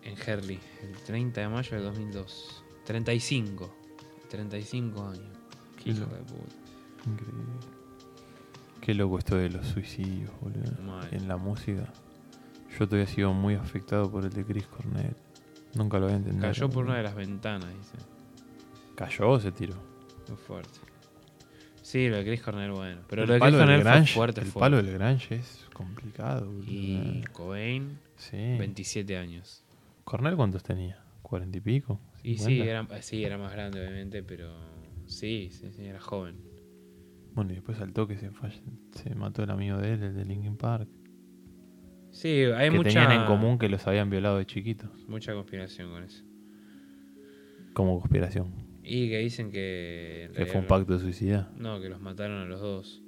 En Herley, el 30 de mayo de 2002. 35. 35 años. Qué Hijo loco. de puta. Increíble. Qué loco esto de los suicidios, boludo. Mal. En la música. Yo todavía sigo muy afectado por el de Chris Cornell. Nunca lo voy a entender. Cayó por una de las ventanas, dice. ¿Cayó o se tiró? Muy fuerte. Sí, lo de Chris Cornell, bueno. Pero el lo de Chris Cornell fue fuerte, el fuerte. palo del Grange es complicado, boludo. Y Cobain, Sí. 27 años. ¿Cornell cuántos tenía? ¿40 y pico? Y sí ¿50? era, sí, era más grande, obviamente, pero sí, sí, sí, era joven. Bueno, y después al toque se, falle- se mató el amigo de él, el de Linkin Park. Sí, hay que mucha, tenían en común que los habían violado de chiquitos. mucha conspiración con eso. Como conspiración. Y que dicen que... Que fue un pacto de suicida. No, que los mataron a los dos.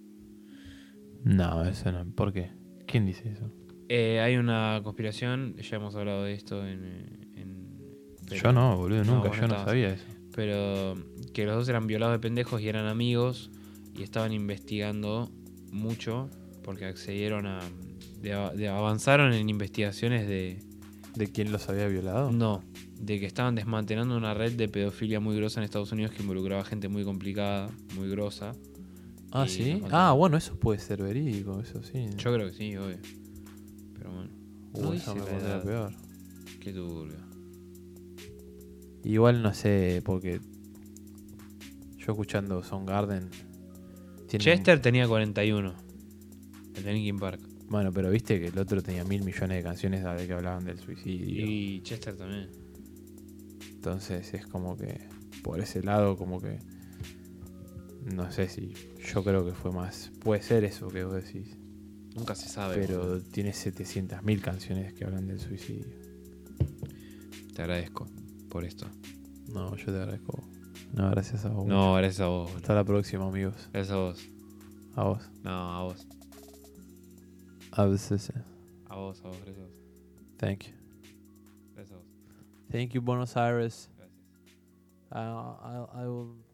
No, eso no. ¿Por qué? ¿Quién dice eso? Eh, hay una conspiración, ya hemos hablado de esto en... pero- yo no, boludo, nunca. yo no estabas. sabía eso. pero que los dos eran violados de pendejos y eran amigos y estaban investigando mucho porque accedieron a de, de- avanzaron en investigaciones de ¿De quién los había violado? no de que estaban desmantelando una red de pedofilia muy grosa en Estados Unidos que involucraba gente muy complicada muy grosa Ah, sí. Ah, bueno, eso puede ser verídico, eso sí. yo creo que sí obvio pero bueno Uh, no eso me la pondría peor. qué turbio Igual no sé, porque yo escuchando Soundgarden. Chester tenía 41 el de Linkin Park Bueno, pero viste que el otro tenía mil millones de canciones de que hablaban del suicidio. y Chester también Entonces es como que por ese lado como que no sé si yo creo que fue más puede ser eso que vos decís, nunca se sabe pero tiene 700.000 canciones que hablan del suicidio. te agradezco por esto No, yo te agradezco. No, gracias a vos. No, gracias a vos. Hasta la próxima, amigos. Gracias a vos. A vos. No, a vos. A veces. A vos, a vos, gracias a vos. Thank you. Gracias a vos. Thank you, Buenos Aires. Gracias. Uh, I, I will